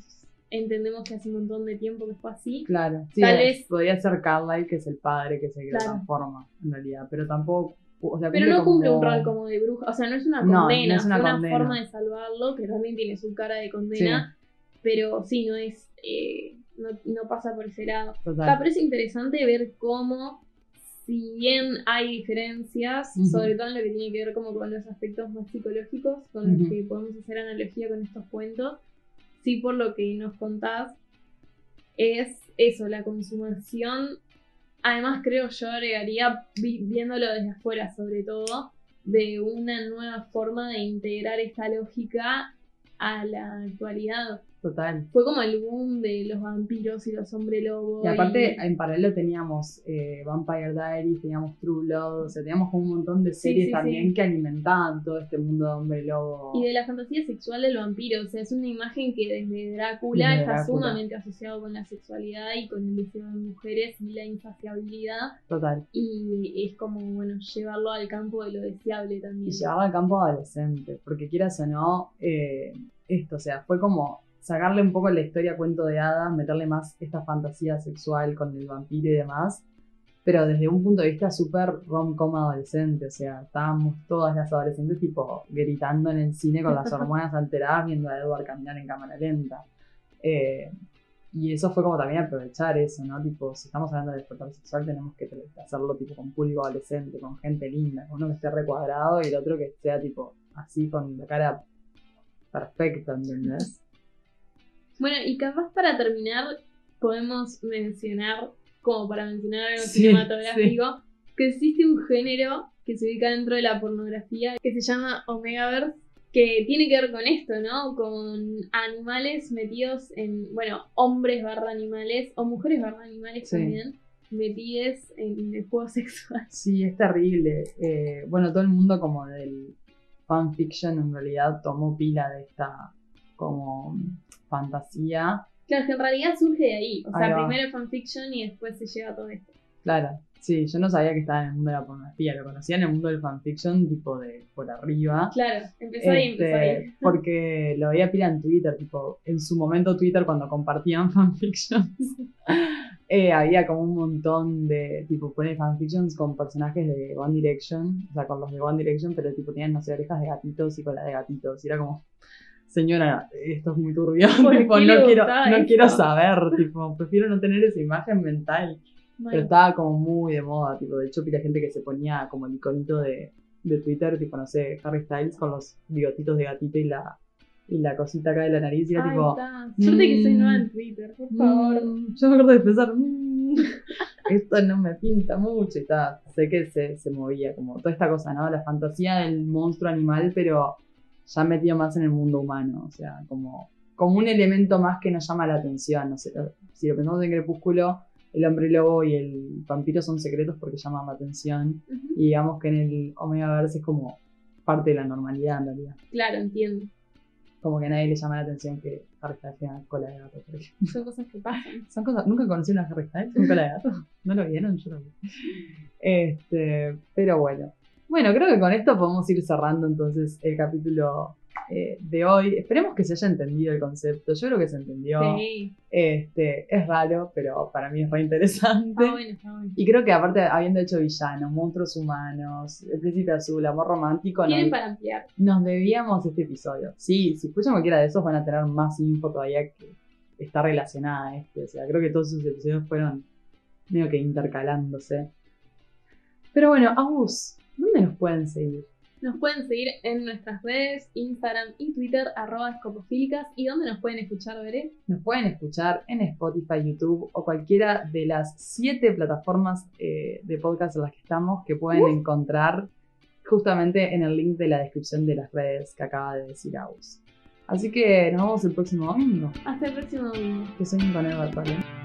entendemos que hace un montón de tiempo que fue así. Claro, sí, Tal es- vez- podría ser Carlyle, que es el padre que es que Claro. lo transforma, en realidad, pero tampoco. O sea, Pero no cumple un rol como de bruja, o sea, no es una No, no condena, es una fue una condena. forma de salvarlo, que también tiene su cara de condena, pero sí, no es, eh, no, no pasa por ese lado. Total. Me parece interesante ver cómo, si bien hay diferencias, sobre todo en lo que tiene que ver como con los aspectos más psicológicos, con los que podemos hacer analogía con estos cuentos, sí por lo que nos contás, es eso, la consumación. Además, creo yo agregaría, vi- viéndolo desde afuera sobre todo, de una nueva forma de integrar esta lógica a la actualidad. Total. Fue como el boom de los vampiros y los hombres lobos. Y aparte, en paralelo teníamos eh, Vampire Diaries, teníamos True Blood, o sea, teníamos un montón de series sí, también sí. que alimentaban todo este mundo de hombre lobo. Y de la fantasía sexual del vampiro, o sea, es una imagen que desde Drácula Desde está Drácula. sumamente asociado con la sexualidad y con el deseo de mujeres y la insaciabilidad. Total. Y es como, bueno, llevarlo al campo de lo deseable Y también. llevarlo al campo adolescente, porque quieras o no, eh, esto, o sea, fue como sacarle un poco la historia cuento de hadas, meterle más esta fantasía sexual con el vampiro y demás, pero desde un punto de vista súper rom-com adolescente, o sea, estábamos todas las adolescentes tipo gritando en el cine con las hormonas alteradas viendo a Edward caminar en cámara lenta. Eh, y eso fue como también aprovechar eso, ¿no? Tipo, si estamos hablando de despertar sexual, tenemos que hacerlo tipo con público adolescente, con gente linda, con uno que esté recuadrado y el otro que sea tipo así con la cara perfecta, ¿entendés? Bueno, y capaz para terminar, podemos mencionar, como para mencionar algo Sí, cinematográfico, que existe un género que se ubica dentro de la pornografía que se llama Omegaverse, que tiene que ver con esto, ¿no? Con animales metidos en, bueno, hombres barra animales, o mujeres barra animales Sí. también, metides en el juego sexual. Sí, es terrible. Eh, bueno, todo el mundo como del fanfiction en realidad tomó pila de esta como fantasía. Claro, que en realidad surge de ahí. O Ahí sea, va. primero fanfiction y después se lleva a todo esto. Claro, sí, yo no sabía que estaba en el mundo de la pornografía, lo conocía en el mundo del fanfiction tipo de por arriba. Claro, empezó ahí, empezó Este, ahí. porque lo veía pila en Twitter, tipo, en su momento Twitter cuando compartían fanfictions, eh, había como un montón de, tipo, pone fanfictions con personajes de One Direction, o sea, con los de One Direction, pero tipo tenían, no sé, orejas de gatitos y cola de gatitos, y era como, señora, esto es muy turbio, ¿Por tipo, no quiero, no quiero saber, tipo, prefiero no tener esa imagen mental. Pero estaba como muy de moda, tipo, de hecho, pila gente que se ponía como el iconito de, de Twitter, tipo, no sé, Harry Styles con los bigotitos de gatito y la, y la cosita acá de la nariz, y era tipo. Suerte que soy nueva en Twitter, por favor. "Mm", yo me acuerdo de pensar, "Mm, esto no me pinta mucho, y está, sé que se, se movía, como toda esta cosa, ¿no? La fantasía del monstruo animal, pero ya metido más en el mundo humano, o sea, como, como un elemento más que nos llama la atención, no sé, si lo pensamos en Crepúsculo, el hombre lobo y el vampiro son secretos porque llaman la atención. Y digamos que en el Omegaverse es como parte de la normalidad en realidad. Claro, entiendo. Como que a nadie le llama la atención que Harry Styles tenga cola de gato, por ejemplo. Son cosas que pasan. Son cosas, nunca conocí una Harry Styles con cola de gato. ¿No lo vieron? Yo lo vi. Este, pero bueno. Bueno, creo que con esto podemos ir cerrando entonces el capítulo eh, de hoy. Esperemos que se haya entendido el concepto. Yo creo que se entendió. Sí. Este, es raro, pero para mí es re interesante. Está bueno, está bueno. Y creo que aparte, habiendo hecho villanos, monstruos humanos, el príncipe azul, amor romántico, nos, para ampliar. nos debíamos este episodio. Sí, si escuchan cualquiera de esos van a tener más info todavía que está relacionada a este. O sea, creo que todos esos episodios fueron medio que intercalándose. Pero bueno, Agus, ¿dónde nos pueden seguir? Nos pueden seguir en nuestras redes, Instagram y Twitter, arroba escopofílicas. ¿Y dónde nos pueden escuchar, Veré? Nos pueden escuchar en Spotify, YouTube o cualquiera de las siete plataformas eh, de podcast en las que estamos que pueden encontrar justamente en el link de la descripción de las redes que acaba de decir Agus. Así que nos vemos el próximo domingo. Hasta el próximo domingo. Que sueñen con Edward Cullen.